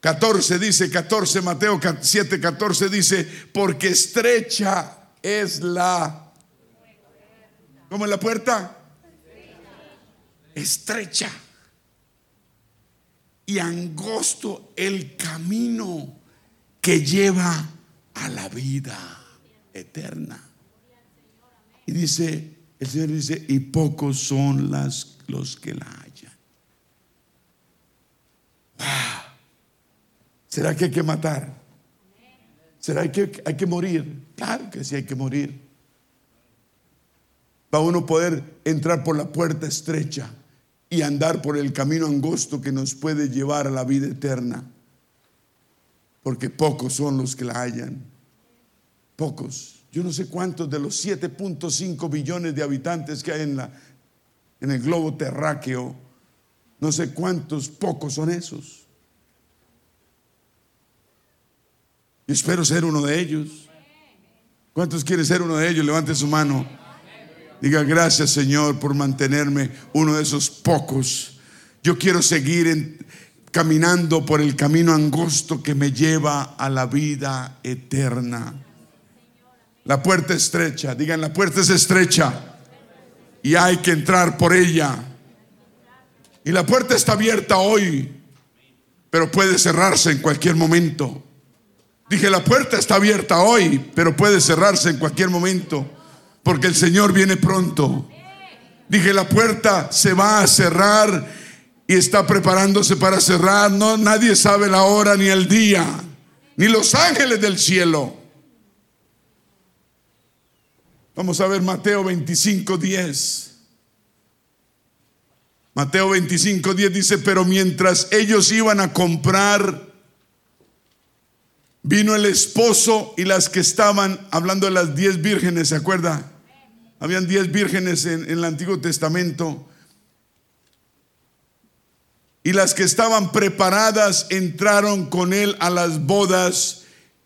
14 dice, 14, Mateo 7, 14 dice, porque estrecha es la... ¿Cómo es la puerta? Estrecha. Y angosto el camino que lleva a la vida eterna. Y dice, el Señor dice, y pocos son las, los que la hallan. ¿Será que hay que matar? ¿Será que hay que morir? Claro que sí hay que morir. Para uno poder entrar por la puerta estrecha y andar por el camino angosto que nos puede llevar a la vida eterna. Porque pocos son los que la hallan. Pocos. Yo no sé cuántos de los 7.5 billones de habitantes que hay en, la, en el globo terráqueo, no sé cuántos, pocos son esos. Y espero ser uno de ellos. ¿Cuántos quieren ser uno de ellos? Levante su mano. Diga gracias Señor por mantenerme uno de esos pocos. Yo quiero seguir caminando por el camino angosto que me lleva a la vida eterna. La puerta estrecha, digan la puerta es estrecha y hay que entrar por ella. Y la puerta está abierta hoy, pero puede cerrarse en cualquier momento. Dije, la puerta está abierta hoy, pero puede cerrarse en cualquier momento, porque el Señor viene pronto. Dije, la puerta se va a cerrar y está preparándose para cerrar. No, nadie sabe la hora ni el día, ni los ángeles del cielo. Vamos a ver Mateo 25, 10. Mateo 25, 10 dice, pero mientras ellos iban a comprar Vino el esposo y las que estaban, hablando de las diez vírgenes, ¿se acuerda? Habían diez vírgenes en, el Antiguo Testamento. Y las que estaban preparadas entraron con él a las bodas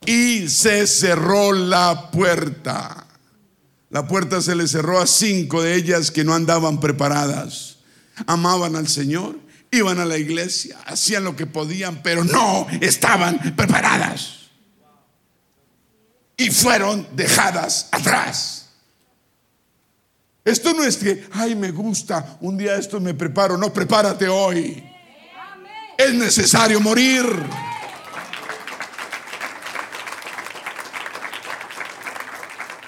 y se cerró la puerta. La puerta se le cerró a cinco de ellas que no andaban preparadas. Amaban al Señor, iban a la iglesia, hacían lo que podían, pero no estaban preparadas y fueron dejadas atrás. Esto no es que, ay, me gusta, un día esto me preparo. No, prepárate hoy. Es necesario morir.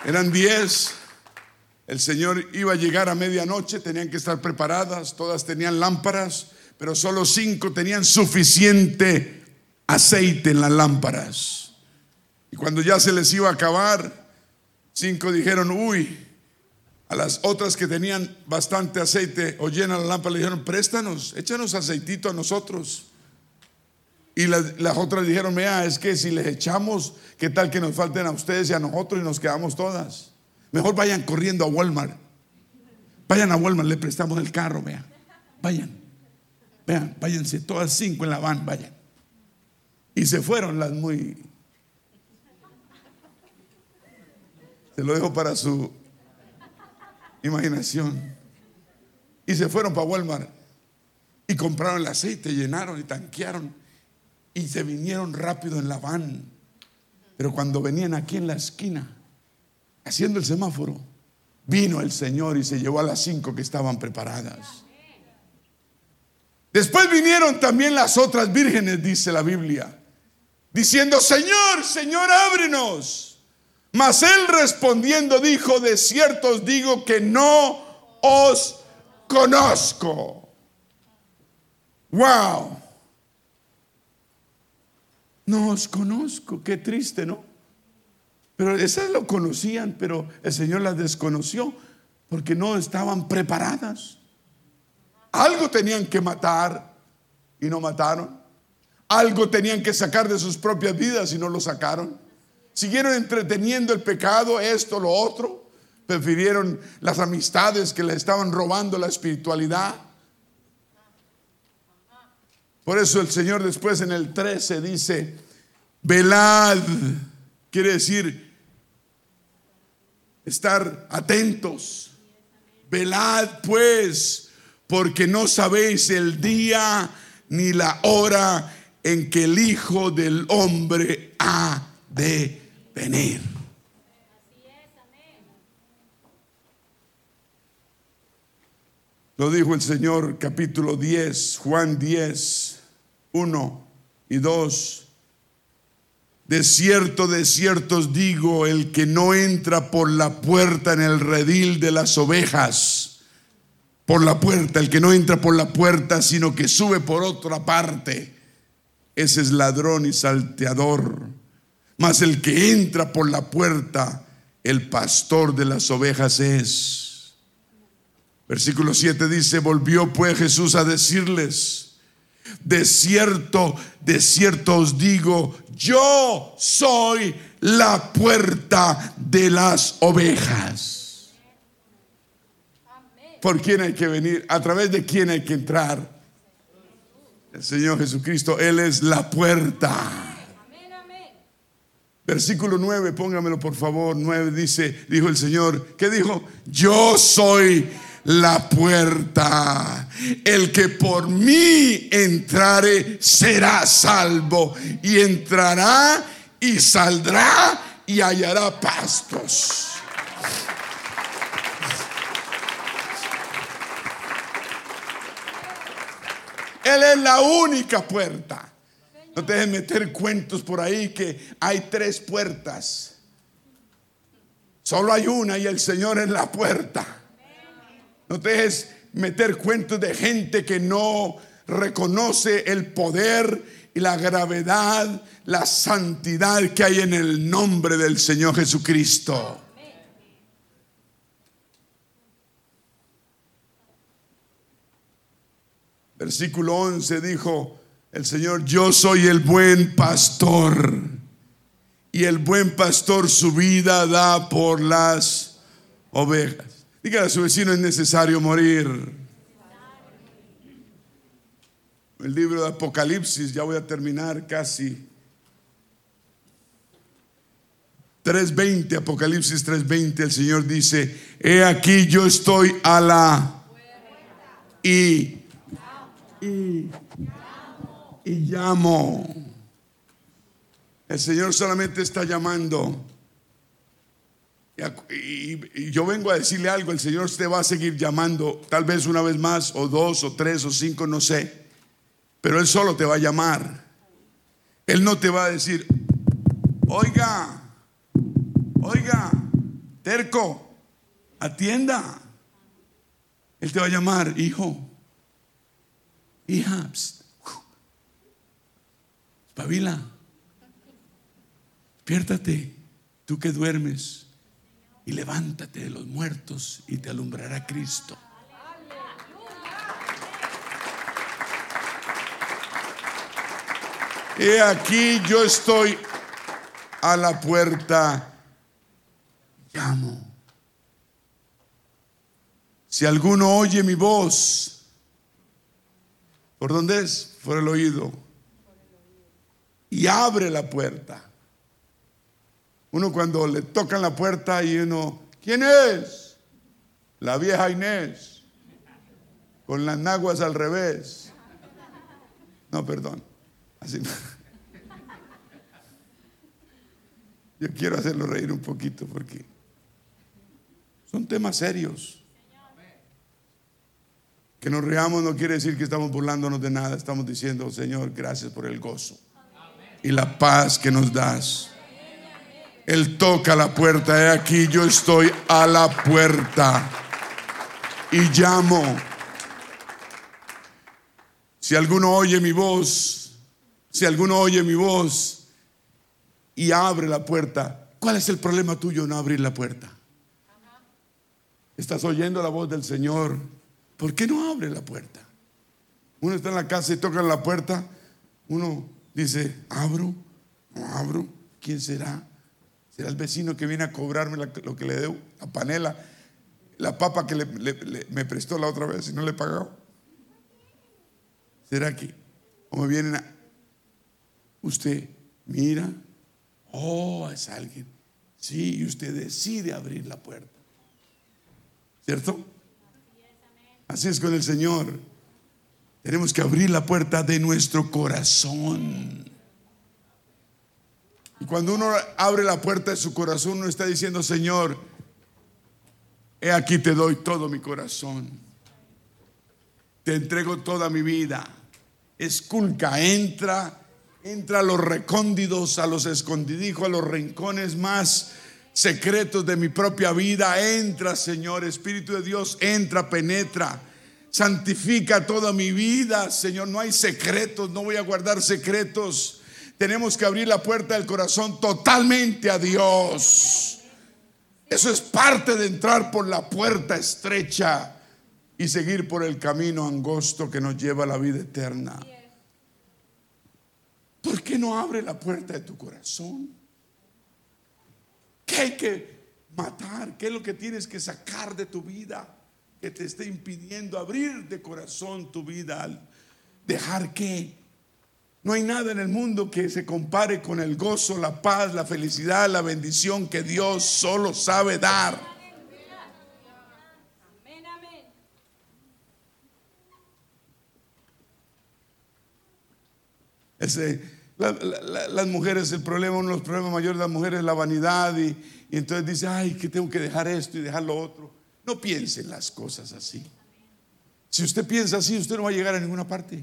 Eran diez. El Señor iba a llegar a medianoche, tenían que estar preparadas, todas tenían lámparas, pero solo cinco tenían suficiente aceite en las lámparas. Y cuando ya se les iba a acabar, cinco dijeron, uy, a las otras que tenían bastante aceite o llena la lámpara le dijeron, préstanos, échanos aceitito a nosotros. Y las, otras dijeron, mira, es que si les echamos, ¿qué tal que nos falten a ustedes y a nosotros y nos quedamos todas? Mejor vayan corriendo a Walmart. Vayan a Walmart, le prestamos el carro, vean. Vayan. Vean, váyanse todas cinco en la van, vayan. Y se fueron las muy Se lo dejo para su imaginación. Y se fueron para Walmart y compraron el aceite, llenaron y tanquearon y se vinieron rápido en la van. Pero cuando venían aquí en la esquina, haciendo el semáforo, vino el Señor y se llevó a las cinco que estaban preparadas. Después vinieron también las otras vírgenes, dice la Biblia, diciendo, Señor, Señor, ábrenos. Mas él respondiendo dijo, de cierto os digo que no os conozco. Wow. No os conozco, qué triste, ¿no? Pero esas lo conocían, pero el Señor las desconoció porque no estaban preparadas. Algo tenían que matar y no mataron. Algo tenían que sacar de sus propias vidas y no lo sacaron. Siguieron entreteniendo el pecado, esto, lo otro. Prefirieron las amistades que le estaban robando la espiritualidad. Por eso el Señor después en el 13 dice, velad, quiere decir estar atentos. Velad pues, porque no sabéis el día ni la hora en que el Hijo del Hombre ha de venir. Lo dijo el Señor capítulo 10, Juan 10, 1 y 2. De cierto, de cierto os digo, el que no entra por la puerta en el redil de las ovejas, por la puerta, el que no entra por la puerta, sino que sube por otra parte, ese es ladrón y salteador. Mas el que entra por la puerta, el pastor de las ovejas es. Versículo 7 dice, volvió pues Jesús a decirles, de cierto, de cierto os digo, yo soy la puerta de las ovejas. ¿Por quién hay que venir? ¿A través de quién hay que entrar? El Señor Jesucristo, Él es la puerta. Versículo 9, póngamelo por favor. 9 dice, dijo el Señor, ¿qué dijo? Yo soy la puerta. El que por mí entrare será salvo y entrará y saldrá y hallará pastos. Él es la única puerta. No te dejes meter cuentos por ahí que hay tres puertas. Solo hay una y el Señor es la puerta. No te dejes meter cuentos de gente que no reconoce el poder y la gravedad, la santidad que hay en el nombre del Señor Jesucristo. Versículo 11 dijo el Señor, yo soy el buen pastor y el buen pastor su vida da por las ovejas. Diga a su vecino, es necesario morir. El libro de Apocalipsis, ya voy a terminar casi. 3.20, Apocalipsis 3.20, el Señor dice, he aquí yo estoy a la y, y, llamo. El Señor solamente está llamando. Y, yo vengo a decirle algo, el Señor te va a seguir llamando, tal vez una vez más, o dos, o tres, o cinco, no sé. Pero Él solo te va a llamar. Él no te va a decir, oiga, oiga, terco, atienda. Él te va a llamar, hijo, hija, espabila, despiértate, tú que duermes y levántate de los muertos y te alumbrará Cristo. He aquí yo estoy a la puerta, llamo. Si alguno oye mi voz, ¿por dónde es? Por el oído. Y abre la puerta. Uno cuando le tocan la puerta y uno, ¿quién es? La vieja Inés, con las naguas al revés. No, perdón. Así (laughs) Yo quiero hacerlo reír un poquito porque son temas serios. Que nos reamos no quiere decir que estamos burlándonos de nada, estamos diciendo, Señor, gracias por el gozo y la paz que nos das Él toca la puerta. He aquí yo estoy a la puerta y llamo. Si alguno oye mi voz, si alguno oye mi voz y abre la puerta, ¿cuál es el problema tuyo no abrir la puerta? Estás oyendo la voz del Señor. ¿Por qué no abre la puerta? Uno está en la casa y toca la puerta. Uno dice, abro, no abro. ¿Quién será? ¿Será el vecino que viene a cobrarme lo que le debo? La panela, la papa que me prestó la otra vez y no le he pagado. ¿Será que? O me vienen a... Usted mira, oh, es alguien. Sí, y usted decide abrir la puerta. ¿Cierto? Así es con el Señor. Tenemos que abrir la puerta de nuestro corazón. Y cuando uno abre la puerta de su corazón, uno está diciendo, Señor, he aquí te doy todo mi corazón. Te entrego toda mi vida. Esculca, entra, entra a los recóndidos, a los escondidijos, a los rincones más secretos de mi propia vida. Entra, Señor, Espíritu de Dios, entra, penetra. Santifica toda mi vida, Señor. No hay secretos, no voy a guardar secretos tenemos que abrir la puerta del corazón totalmente a Dios. Eso es parte de entrar por la puerta estrecha y seguir por el camino angosto que nos lleva a la vida eterna. ¿Por qué no abre la puerta de tu corazón? ¿Qué hay que matar? ¿Qué es lo que tienes que sacar de tu vida que te esté impidiendo abrir de corazón tu vida? Dejar que no hay nada en el mundo que se compare con el gozo, la paz, la felicidad, la bendición que Dios solo sabe dar. las mujeres, el problema, uno de los problemas mayores de las mujeres es la vanidad y, y entonces dice, ay, que tengo que dejar esto y dejar lo otro. No piense en las cosas así. Si usted piensa así, usted no va a llegar a ninguna parte.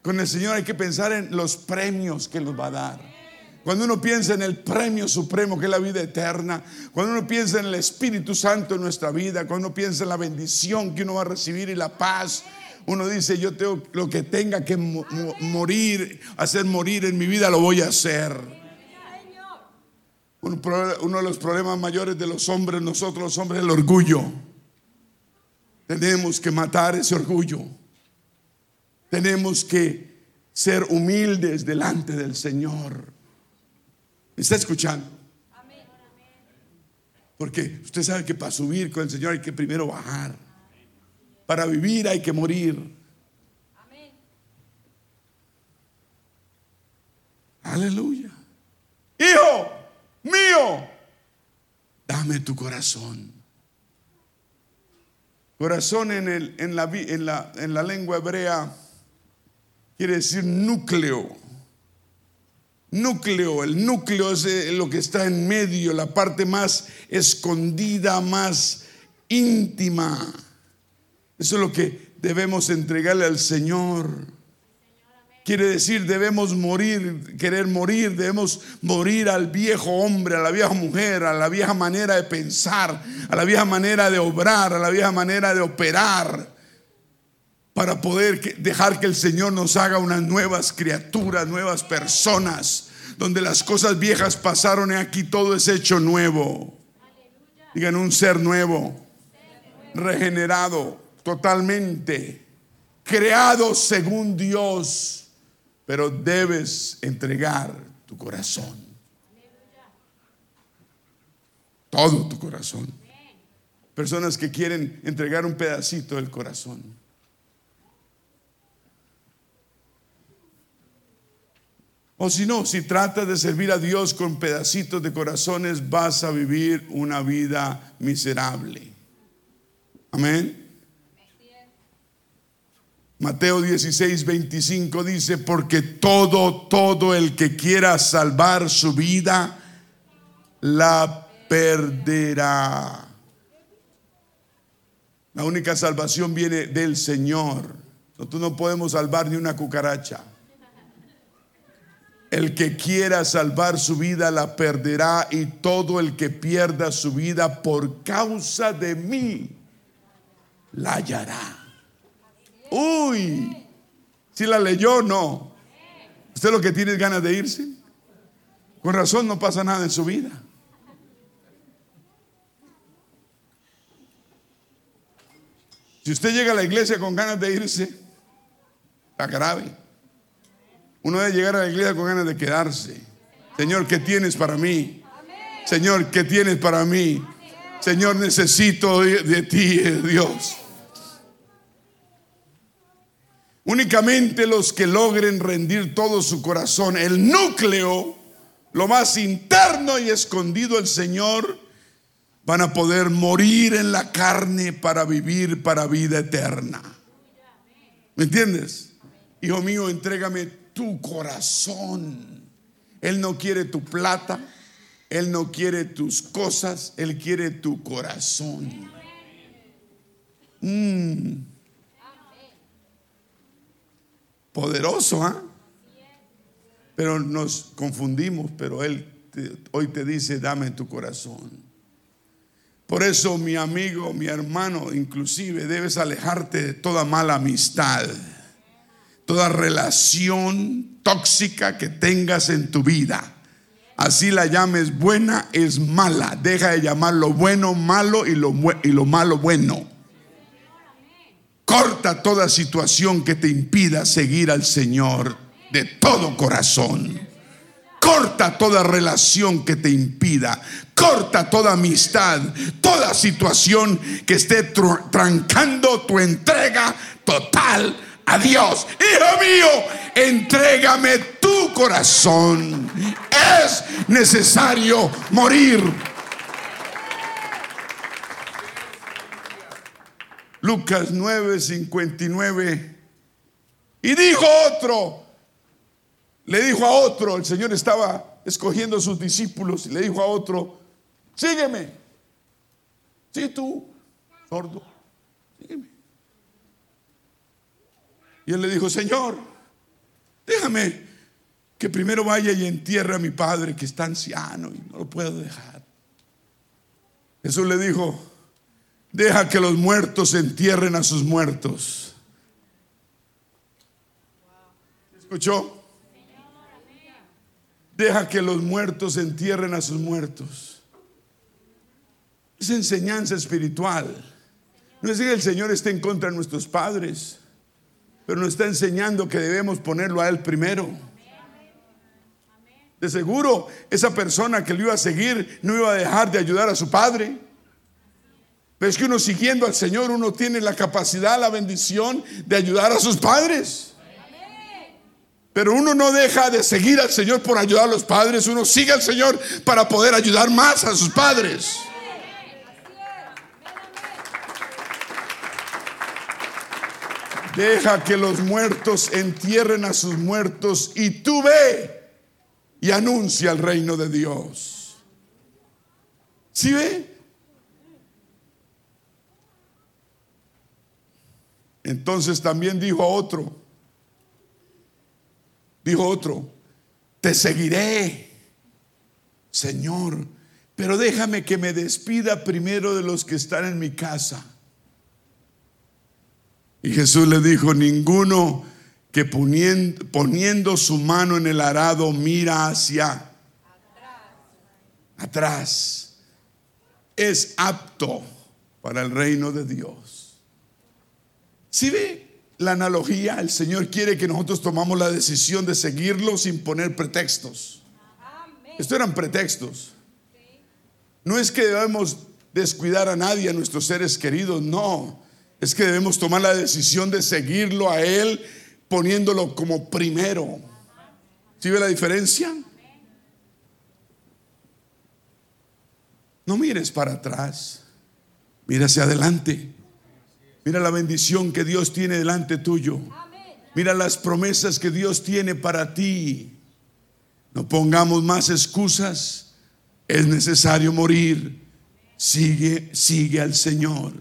Con el Señor hay que pensar en los premios que nos va a dar. Cuando uno piensa en el premio supremo que es la vida eterna, cuando uno piensa en el Espíritu Santo en nuestra vida, cuando uno piensa en la bendición que uno va a recibir y la paz, uno dice, yo tengo lo que tenga que morir, hacer morir en mi vida, lo voy a hacer. Uno de los problemas mayores de los hombres, nosotros los hombres, es el orgullo. Tenemos que matar ese orgullo. Tenemos que ser humildes delante del Señor. ¿Me está escuchando? Porque usted sabe que para subir con el Señor hay que primero bajar. Para vivir hay que morir. Aleluya. Hijo mío, dame tu corazón. Corazón en, el, en, la, en, la, en la lengua hebrea quiere decir núcleo. Núcleo, el núcleo es eh, lo que está en medio, la parte más escondida, más íntima. Eso es lo que debemos entregarle al Señor. Quiere decir, debemos morir, querer morir, debemos morir al viejo hombre, a la vieja mujer, a la vieja manera de pensar, a la vieja manera de obrar, a la vieja manera de operar para poder dejar que el Señor nos haga unas nuevas criaturas, nuevas personas, donde las cosas viejas pasaron y aquí todo es hecho nuevo. Digan un ser nuevo, regenerado totalmente, creado según Dios, pero debes entregar tu corazón. Todo tu corazón. Personas que quieren entregar un pedacito del corazón. O si no, si tratas de servir a Dios con pedacitos de corazones, vas a vivir una vida miserable. Amén. Mateo 16, 25 dice, porque todo, todo el que quiera salvar su vida, la perderá. La única salvación viene del Señor. Nosotros no podemos salvar ni una cucaracha. El que quiera salvar su vida la perderá y todo el que pierda su vida por causa de mí la hallará. Uy, si la leyó, no. Usted lo que tiene es ganas de irse. Con razón no pasa nada en su vida. Si usted llega a la iglesia con ganas de irse, está grave. Uno debe llegar a la iglesia con ganas de quedarse. Señor, ¿qué tienes para mí? Señor, ¿qué tienes para mí? Señor, necesito de, ti, eh, Dios. Únicamente los que logren rendir todo su corazón, el núcleo, lo más interno y escondido del Señor, van a poder morir en la carne para vivir para vida eterna. ¿Me entiendes? Hijo mío, entrégame tu corazón. Él no quiere tu plata, Él no quiere tus cosas, Él quiere tu corazón. Mm. Poderoso, ¿ah? Pero nos confundimos, pero Él hoy te dice, dame tu corazón. Por eso, mi amigo, mi hermano, inclusive debes alejarte de toda mala amistad, toda relación tóxica que tengas en tu vida. Así la llames buena, es mala. Deja de llamar lo bueno malo y lo, y lo malo bueno. Corta toda situación que te impida seguir al Señor de todo corazón. Corta toda relación que te impida. Corta toda amistad, toda situación que esté trancando tu entrega total a Dios. Hijo mío, entrégame tu corazón. Es necesario morir. Lucas 9:59. Y dijo otro, le dijo a otro, el Señor estaba escogiendo a sus discípulos y le dijo a otro, sígueme. Sí, tú, sordo, sígueme. Y él le dijo, Señor, déjame que primero vaya y entierre a mi padre que está anciano y no lo puedo dejar. Jesús le dijo, deja que los muertos entierren a sus muertos. ¿Escuchó? Deja que los muertos entierren a sus muertos. Es enseñanza espiritual. No es que el Señor esté en contra de nuestros padres, pero nos está enseñando que debemos ponerlo a Él primero. De seguro, esa persona que lo iba a seguir no iba a dejar de ayudar a su padre. Pero es que uno siguiendo al Señor, uno tiene la capacidad, la bendición de ayudar a sus padres. Pero uno no deja de seguir al Señor por ayudar a los padres, uno sigue al Señor para poder ayudar más a sus padres. Deja que los muertos entierren a sus muertos y tú ve y anuncia el reino de Dios. ¿Sí ve? Entonces también dijo otro, Dijo otro, te seguiré, Señor, pero déjame que me despida primero de los que están en mi casa. Y Jesús le dijo, ninguno que poniendo, su mano en el arado mira hacia atrás es apto para el reino de Dios. Si ve? la analogía, el Señor quiere que nosotros tomamos la decisión de seguirlo sin poner pretextos. Esto eran pretextos. No es que debemos descuidar a nadie, a nuestros seres queridos, no. Es que debemos tomar la decisión de seguirlo a Él poniéndolo como primero. ¿Sí ve la diferencia? No mires para atrás, mira hacia adelante. Mira la bendición que Dios tiene delante tuyo. Mira las promesas que Dios tiene para ti. No pongamos más excusas. Es necesario morir. Sigue, sigue al Señor.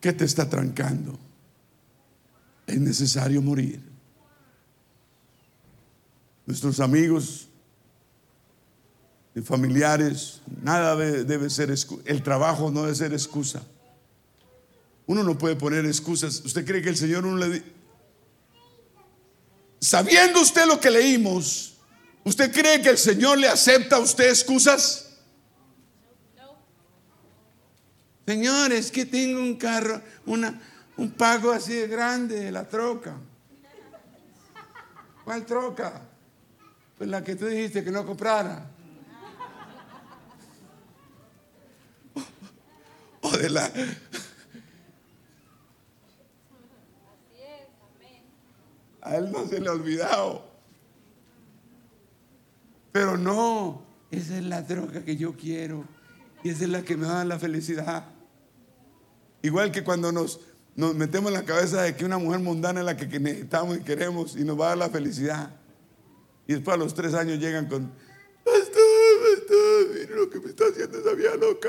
¿Qué te está trancando? Es necesario morir. nuestros amigos, y familiares, nada debe ser excusa. El trabajo no debe ser excusa. Uno no puede poner excusas. ¿Usted cree que el Señor no le... Sabiendo usted lo que leímos, ¿usted cree que el Señor le acepta a usted excusas? Señor, es que tengo un carro, una, un pago así de grande, la troca. ¿Cuál troca? Pues la que tú dijiste que no comprara. O de la. A él no se le ha olvidado. Pero no, esa es la droga que yo quiero. Y esa es la que me da la felicidad. Igual que cuando nos, metemos en la cabeza de que una mujer mundana es la que necesitamos y queremos y nos va a dar la felicidad. Y después a los tres años llegan con, pastor, pastor, mire lo que me está haciendo esa vieja loca.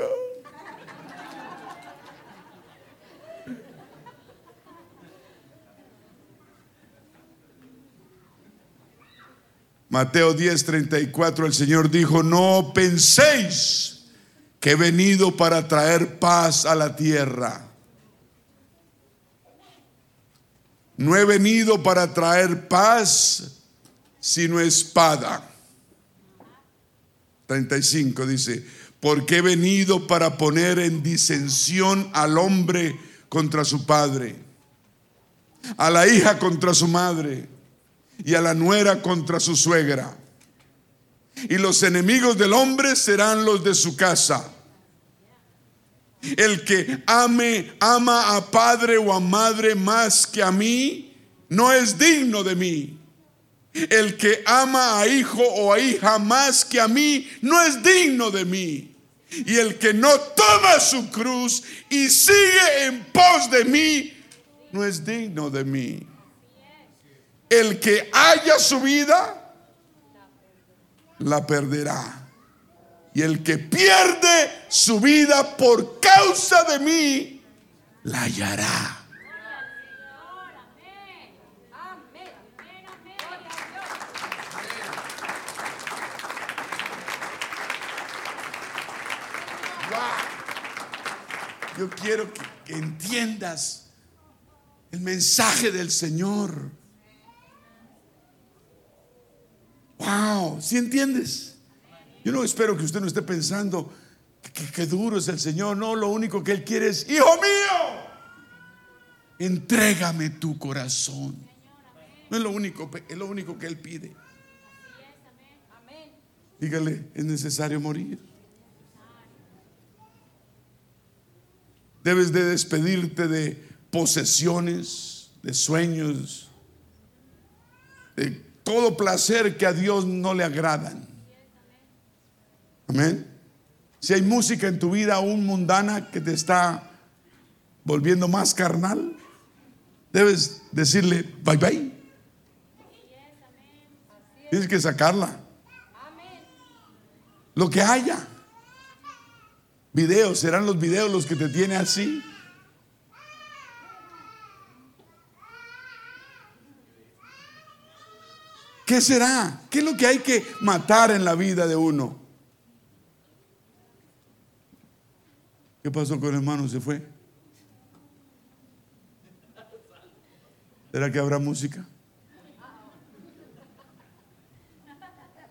Mateo 10, 34, el Señor dijo, no penséis que he venido para traer paz a la tierra. No he venido para traer paz, sino espada. 35 dice, porque he venido para poner en disensión al hombre contra su padre, a la hija contra su madre y a la nuera contra su suegra. Y los enemigos del hombre serán los de su casa. El que ame, ama a padre o a madre más que a mí, no es digno de mí. El que ama a hijo o a hija más que a mí, no es digno de mí. Y el que no toma su cruz y sigue en pos de mí, no es digno de mí. El que haya su vida, la perderá. Y el que pierde su vida por causa de mí, la hallará. Yo quiero que, entiendas el mensaje del Señor. Wow, ¿sí entiendes? Yo no espero que usted no esté pensando que, duro es el Señor. No, lo único que Él quiere es, hijo mío, entrégame tu corazón. No es lo único, es lo único que Él pide. Dígale, es necesario morir. Debes de despedirte de posesiones, de sueños, de todo placer que a Dios no le agradan. Amén. Si hay música en tu vida aún mundana que te está volviendo más carnal, debes decirle bye bye. Tienes que sacarla. Lo que haya. Videos, serán los videos los que te tienen así. ¿Qué será? ¿Qué es lo que hay que matar en la vida de uno? ¿Qué pasó con el hermano? ¿Se fue? ¿Será que habrá música?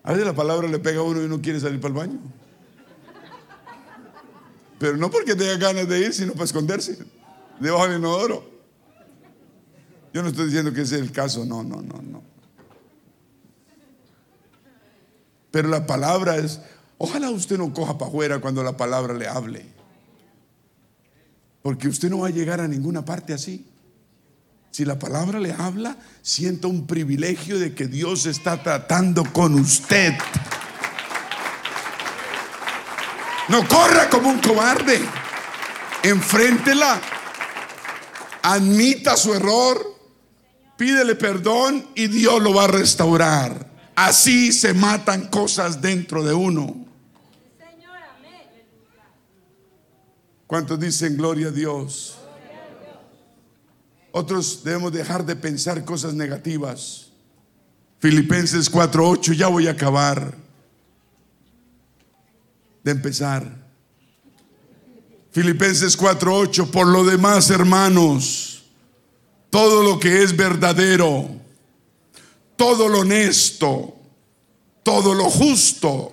A veces la palabra le pega a uno y no quiere salir para el baño. Pero no porque tenga ganas de ir, sino para esconderse debajo del inodoro. Yo no estoy diciendo que ese es el caso, no, no, no, no. Pero la palabra es, ojalá usted no coja para afuera cuando la palabra le hable. Porque usted no va a llegar a ninguna parte así. Si la palabra le habla, sienta un privilegio de que Dios está tratando con usted. No corra como un cobarde. Enfréntela. Admita su error. Pídele perdón y Dios lo va a restaurar. Así se matan cosas dentro de uno. ¿Cuántos dicen gloria a Dios? Otros debemos dejar de pensar cosas negativas. Filipenses 4:8, ya voy a acabar de empezar. Filipenses 4:8, por lo demás, hermanos, todo lo que es verdadero, todo lo honesto, todo lo justo,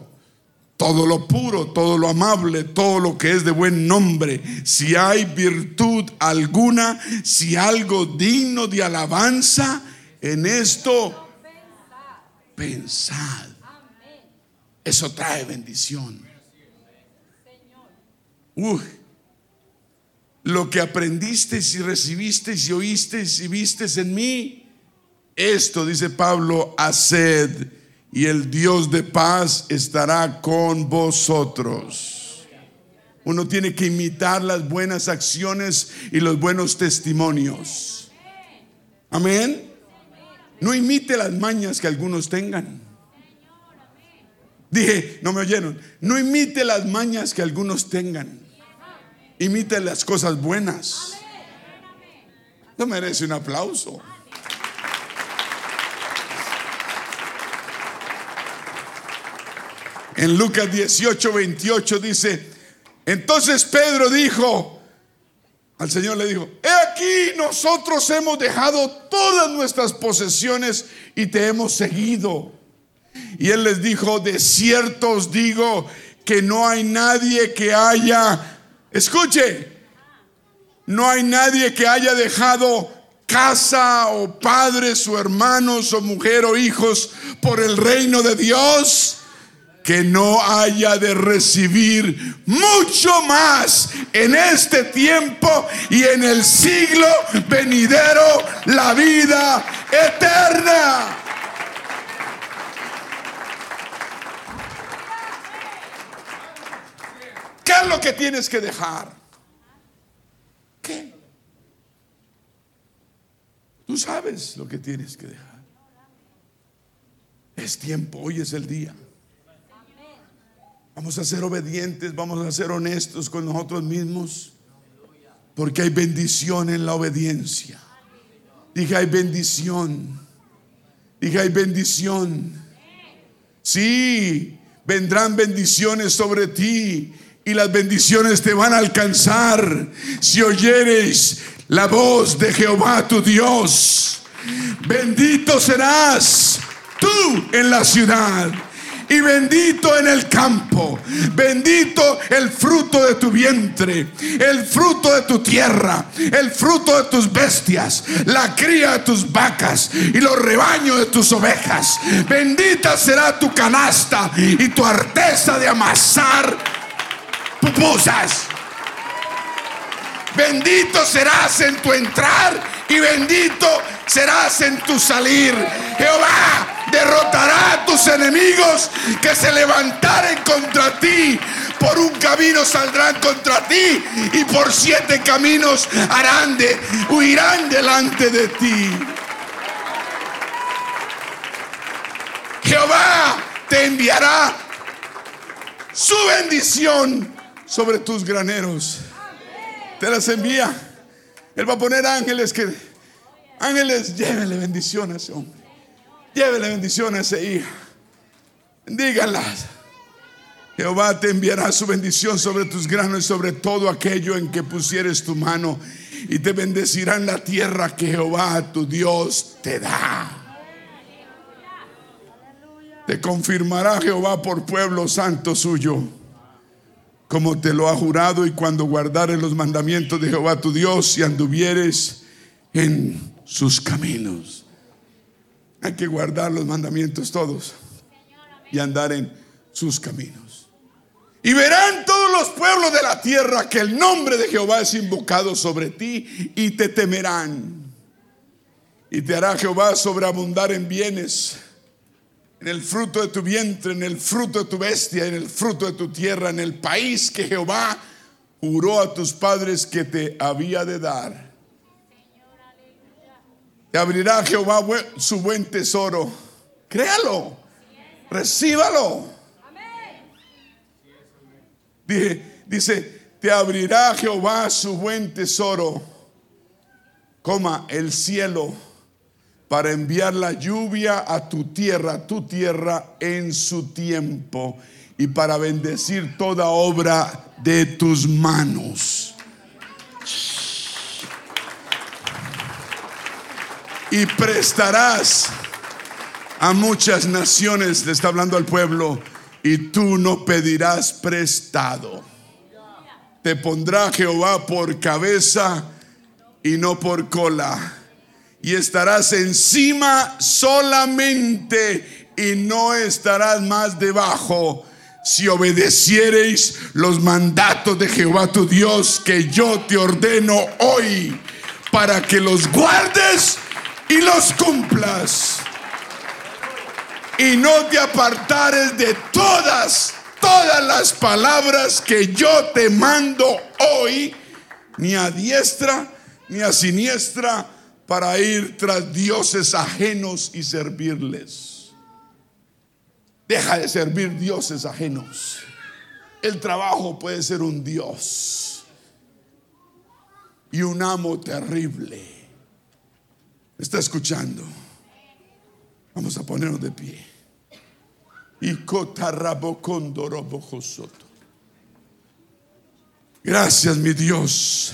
todo lo puro, todo lo amable, todo lo que es de buen nombre, si hay virtud alguna, si algo digno de alabanza, en esto pensad. Eso trae bendición. Uy, lo que aprendiste y recibiste y oíste y viste en mí, esto dice Pablo, haced y el Dios de paz estará con vosotros. Uno tiene que imitar las buenas acciones y los buenos testimonios. Amén. No imite las mañas que algunos tengan. Dije, no me oyeron. No imite las mañas que algunos tengan. Imite las cosas buenas. No merece un aplauso. En Lucas 18, 28 dice, entonces Pedro dijo, al Señor le dijo, he aquí nosotros hemos dejado todas nuestras posesiones y te hemos seguido. Y él les dijo, de cierto os digo que no hay nadie que haya, escuche, no hay nadie que haya dejado casa o padres o hermanos o mujer o hijos por el reino de Dios que no haya de recibir mucho más en este tiempo y en el siglo venidero la vida eterna. ¿Qué es lo que tienes que dejar? ¿Qué? Tú sabes lo que tienes que dejar. Es tiempo, hoy es el día. Vamos a ser obedientes, vamos a ser honestos con nosotros mismos, porque hay bendición en la obediencia. Dije, hay bendición. Dije, hay bendición. Sí, vendrán bendiciones sobre ti y las bendiciones te van a alcanzar si oyeres la voz de Jehová tu Dios. Bendito serás tú en la ciudad y bendito en el campo. Bendito el fruto de tu vientre, el fruto de tu tierra, el fruto de tus bestias, la cría de tus vacas y los rebaños de tus ovejas. Bendita será tu canasta y tu arteza de amasar pupusas. Bendito serás en tu entrar y bendito serás en tu salir. Jehová derrotará a tus enemigos que se levantaren contra ti. Por un camino saldrán contra ti y por siete caminos harán de, huirán delante de ti. Jehová te enviará su bendición sobre tus graneros. Te las envía. Él va a poner ángeles que ángeles llévenle bendición a ese hombre. Llévele bendición a ese hijo. Díganlas. Jehová te enviará su bendición sobre tus granos y sobre todo aquello en que pusieres tu mano. Y te bendecirá en la tierra que Jehová tu Dios te da. Te confirmará Jehová por pueblo santo suyo, como te lo ha jurado, y cuando guardares los mandamientos de Jehová tu Dios y anduvieres en sus caminos. Hay que guardar los mandamientos todos y andar en sus caminos. Y verán todos los pueblos de la tierra que el nombre de Jehová es invocado sobre ti y te temerán. Y te hará Jehová sobreabundar en bienes, en el fruto de tu vientre, en el fruto de tu bestia, en el fruto de tu tierra, en el país que Jehová juró a tus padres que te había de dar te abrirá Jehová su buen tesoro. Créalo. Recíbalo. dice, te abrirá Jehová su buen tesoro. Coma, el cielo. para enviar la lluvia a tu tierra, tu tierra en su tiempo y para bendecir toda obra de tus manos. Y prestarás a muchas naciones, le está hablando al pueblo, y tú no pedirás prestado. Te pondrá Jehová por cabeza y no por cola. Y estarás encima solamente y no estarás más debajo si obedeciereis los mandatos de Jehová tu Dios que yo te ordeno hoy para que los guardes y los cumplas. Y no te apartares de todas, todas las palabras que yo te mando hoy, ni a diestra ni a siniestra, para ir tras dioses ajenos y servirles. Deja de servir dioses ajenos. El trabajo puede ser un dios y un amo terrible. ¿Está escuchando? Vamos a ponernos de pie. Y Gracias, mi Dios.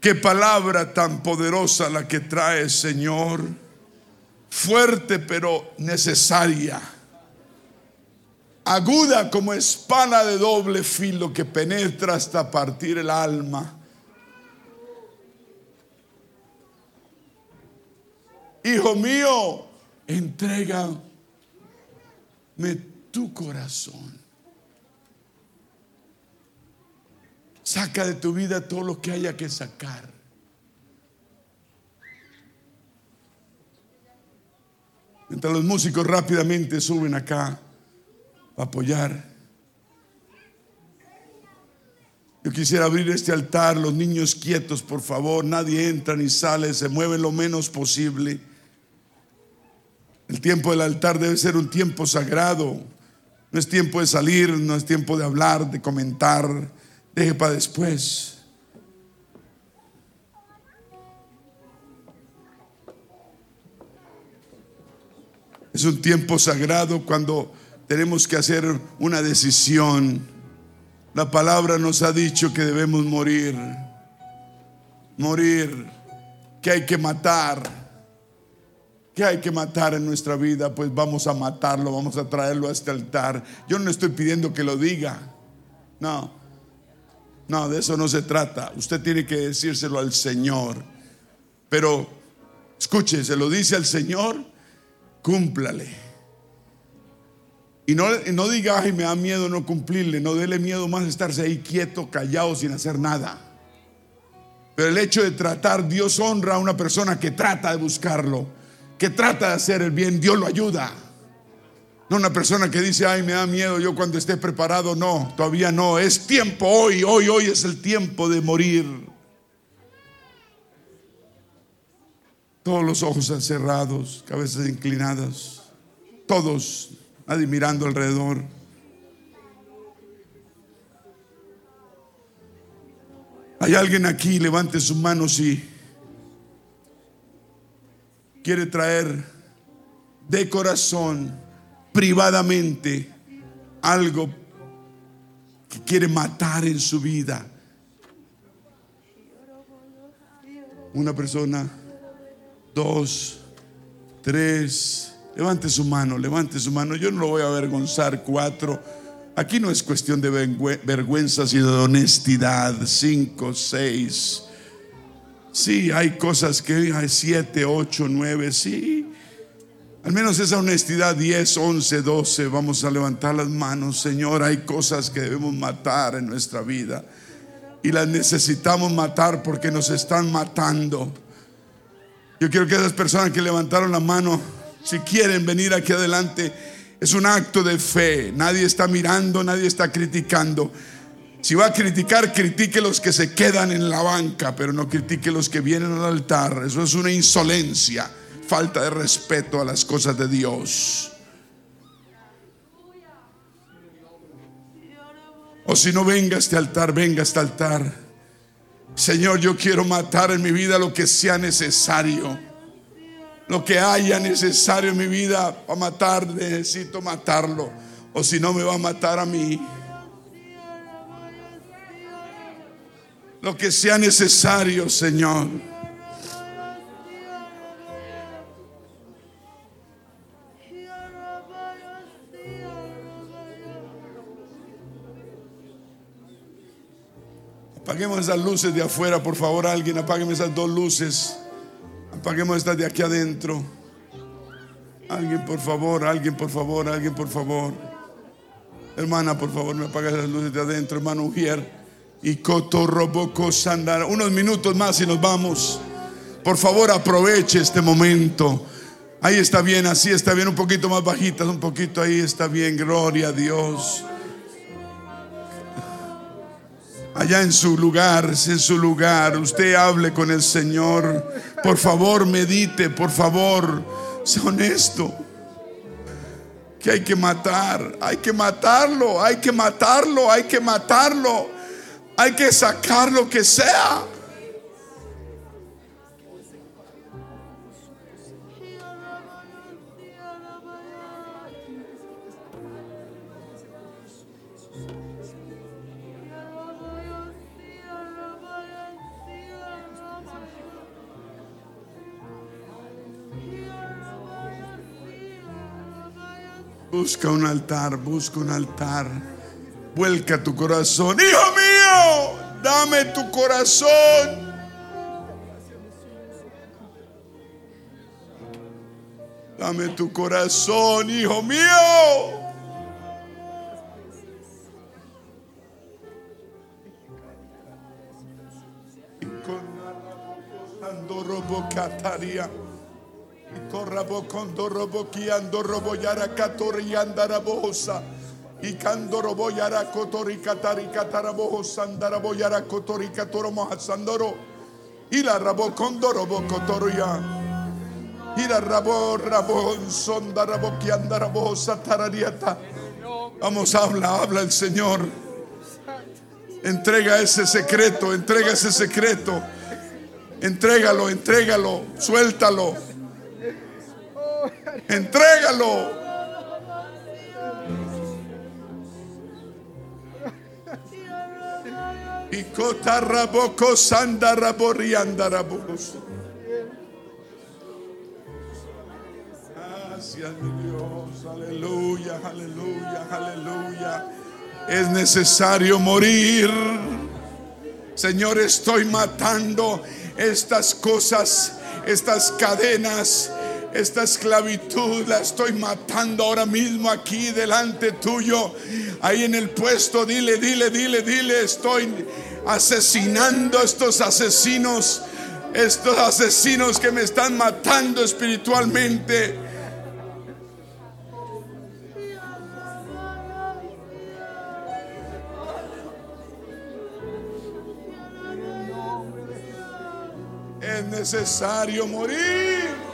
Qué palabra tan poderosa la que trae, Señor. Fuerte pero necesaria. Aguda como espada de doble filo que penetra hasta partir el alma Hijo mío, entrégame tu corazón. Saca de tu vida todo lo que haya que sacar. Mientras los músicos rápidamente suben acá a apoyar. Yo quisiera abrir este altar, los niños quietos, por favor, nadie entra ni sale, se mueve lo menos posible. El tiempo del altar debe ser un tiempo sagrado. No es tiempo de salir, no es tiempo de hablar, de comentar. Deje para después. Es un tiempo sagrado cuando tenemos que hacer una decisión. La palabra nos ha dicho que debemos morir. Morir, que hay que matar que hay que matar en nuestra vida, pues vamos a matarlo, vamos a traerlo a este altar. Yo no estoy pidiendo que lo diga. No, no, de eso no se trata. Usted tiene que decírselo al Señor. Pero, escuche, se lo dice al Señor, cúmplale. Y no, no diga, ay, me da miedo no cumplirle. No dele miedo más estarse ahí quieto, callado, sin hacer nada. Pero el hecho de tratar, Dios honra a una persona que trata de buscarlo que trata de hacer el bien, Dios lo ayuda. No una persona que dice, ay, me da miedo, yo cuando esté preparado, no, todavía no. Es tiempo hoy, hoy, hoy es el tiempo de morir. Todos los ojos cerrados, cabezas inclinadas, todos admirando alrededor. Hay alguien aquí, levante sus manos y quiere traer de corazón, privadamente, algo que quiere matar en su vida. Una persona, dos, tres, levante su mano, levante su mano. Yo no lo voy a avergonzar, cuatro. Aquí no es cuestión de vergüenza, sino de honestidad. Cinco, seis. Sí, hay cosas que hay siete, ocho, nueve, sí. Al menos esa honestidad, 10, 11, 12, vamos a levantar las manos, Señor. Hay cosas que debemos matar en nuestra vida y las necesitamos matar porque nos están matando. Yo quiero que esas personas que levantaron la mano, si quieren venir aquí adelante, es un acto de fe. Nadie está mirando, nadie está criticando. Si va a criticar, critique los que se quedan en la banca, pero no critique los que vienen al altar. Eso es una insolencia, falta de respeto a las cosas de Dios. O si no venga a este altar, venga a este altar. Señor, yo quiero matar en mi vida lo que sea necesario. Lo que haya necesario en mi vida para matar, necesito matarlo. O si no, me va a matar a mí. Lo que sea necesario, Señor. Apaguemos esas luces de afuera, por favor, alguien. Apaguemos esas dos luces. Apaguemos estas de aquí adentro. Alguien, por favor, alguien, por favor, alguien, por favor. Hermana, por favor, me apague esas luces de adentro, hermano Ujier. Y Cotorroboco Sandara. Unos minutos más y nos vamos. Por favor, aproveche este momento. Ahí está bien, así está bien, un poquito más bajita, un poquito ahí está bien, gloria a Dios. allá en su lugar, en su lugar, usted hable con el Señor. Por favor, medite, por favor, sea honesto. Que hay que matar, hay que matarlo, hay que matarlo, hay que matarlo, hay que sacar lo que sea. Busca un altar, busca un altar. Vuelca tu corazón. Hijo mío, dame tu corazón. Dame tu corazón, hijo mío. Y con Corrabo condo robo kiando robo yara katori andara bohosa. Y cando robo yara kotori katari katara bohosa andara boyara kotori katoro mohasandoro. Y la rabo condo robo kotoria. Y la rabo rabo sonda rabo que andara bohosa tarariata. Vamos, habla, habla el Señor. Entrega ese secreto, entrega ese secreto. Entrégalo, entrégalo, suéltalo. Entrégalo. Y cotarraboco sandaraboriandarabos. Gracias, Dios. Aleluya, aleluya, aleluya. Es necesario morir. Señor, estoy matando estas cosas, estas cadenas esta esclavitud la estoy matando ahora mismo aquí delante tuyo. Ahí en el puesto, dile, dile, dile, dile, estoy asesinando a estos asesinos, estos asesinos que me están matando espiritualmente. Es necesario morir.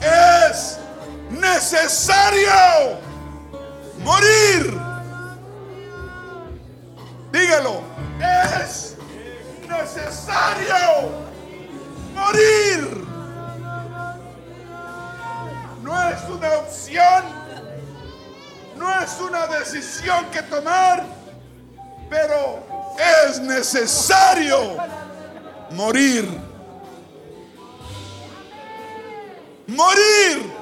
Es necesario morir. Dígalo. Es necesario morir. No es una opción. No es una decisión que tomar. Pero es necesario morir. Morir.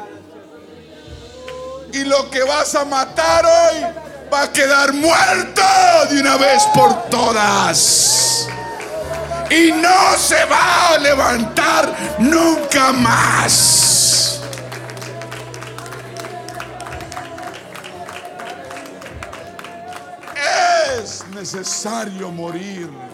Y lo que vas a matar hoy va a quedar muerto de una vez por todas. Y no se va a levantar nunca más. Es necesario morir.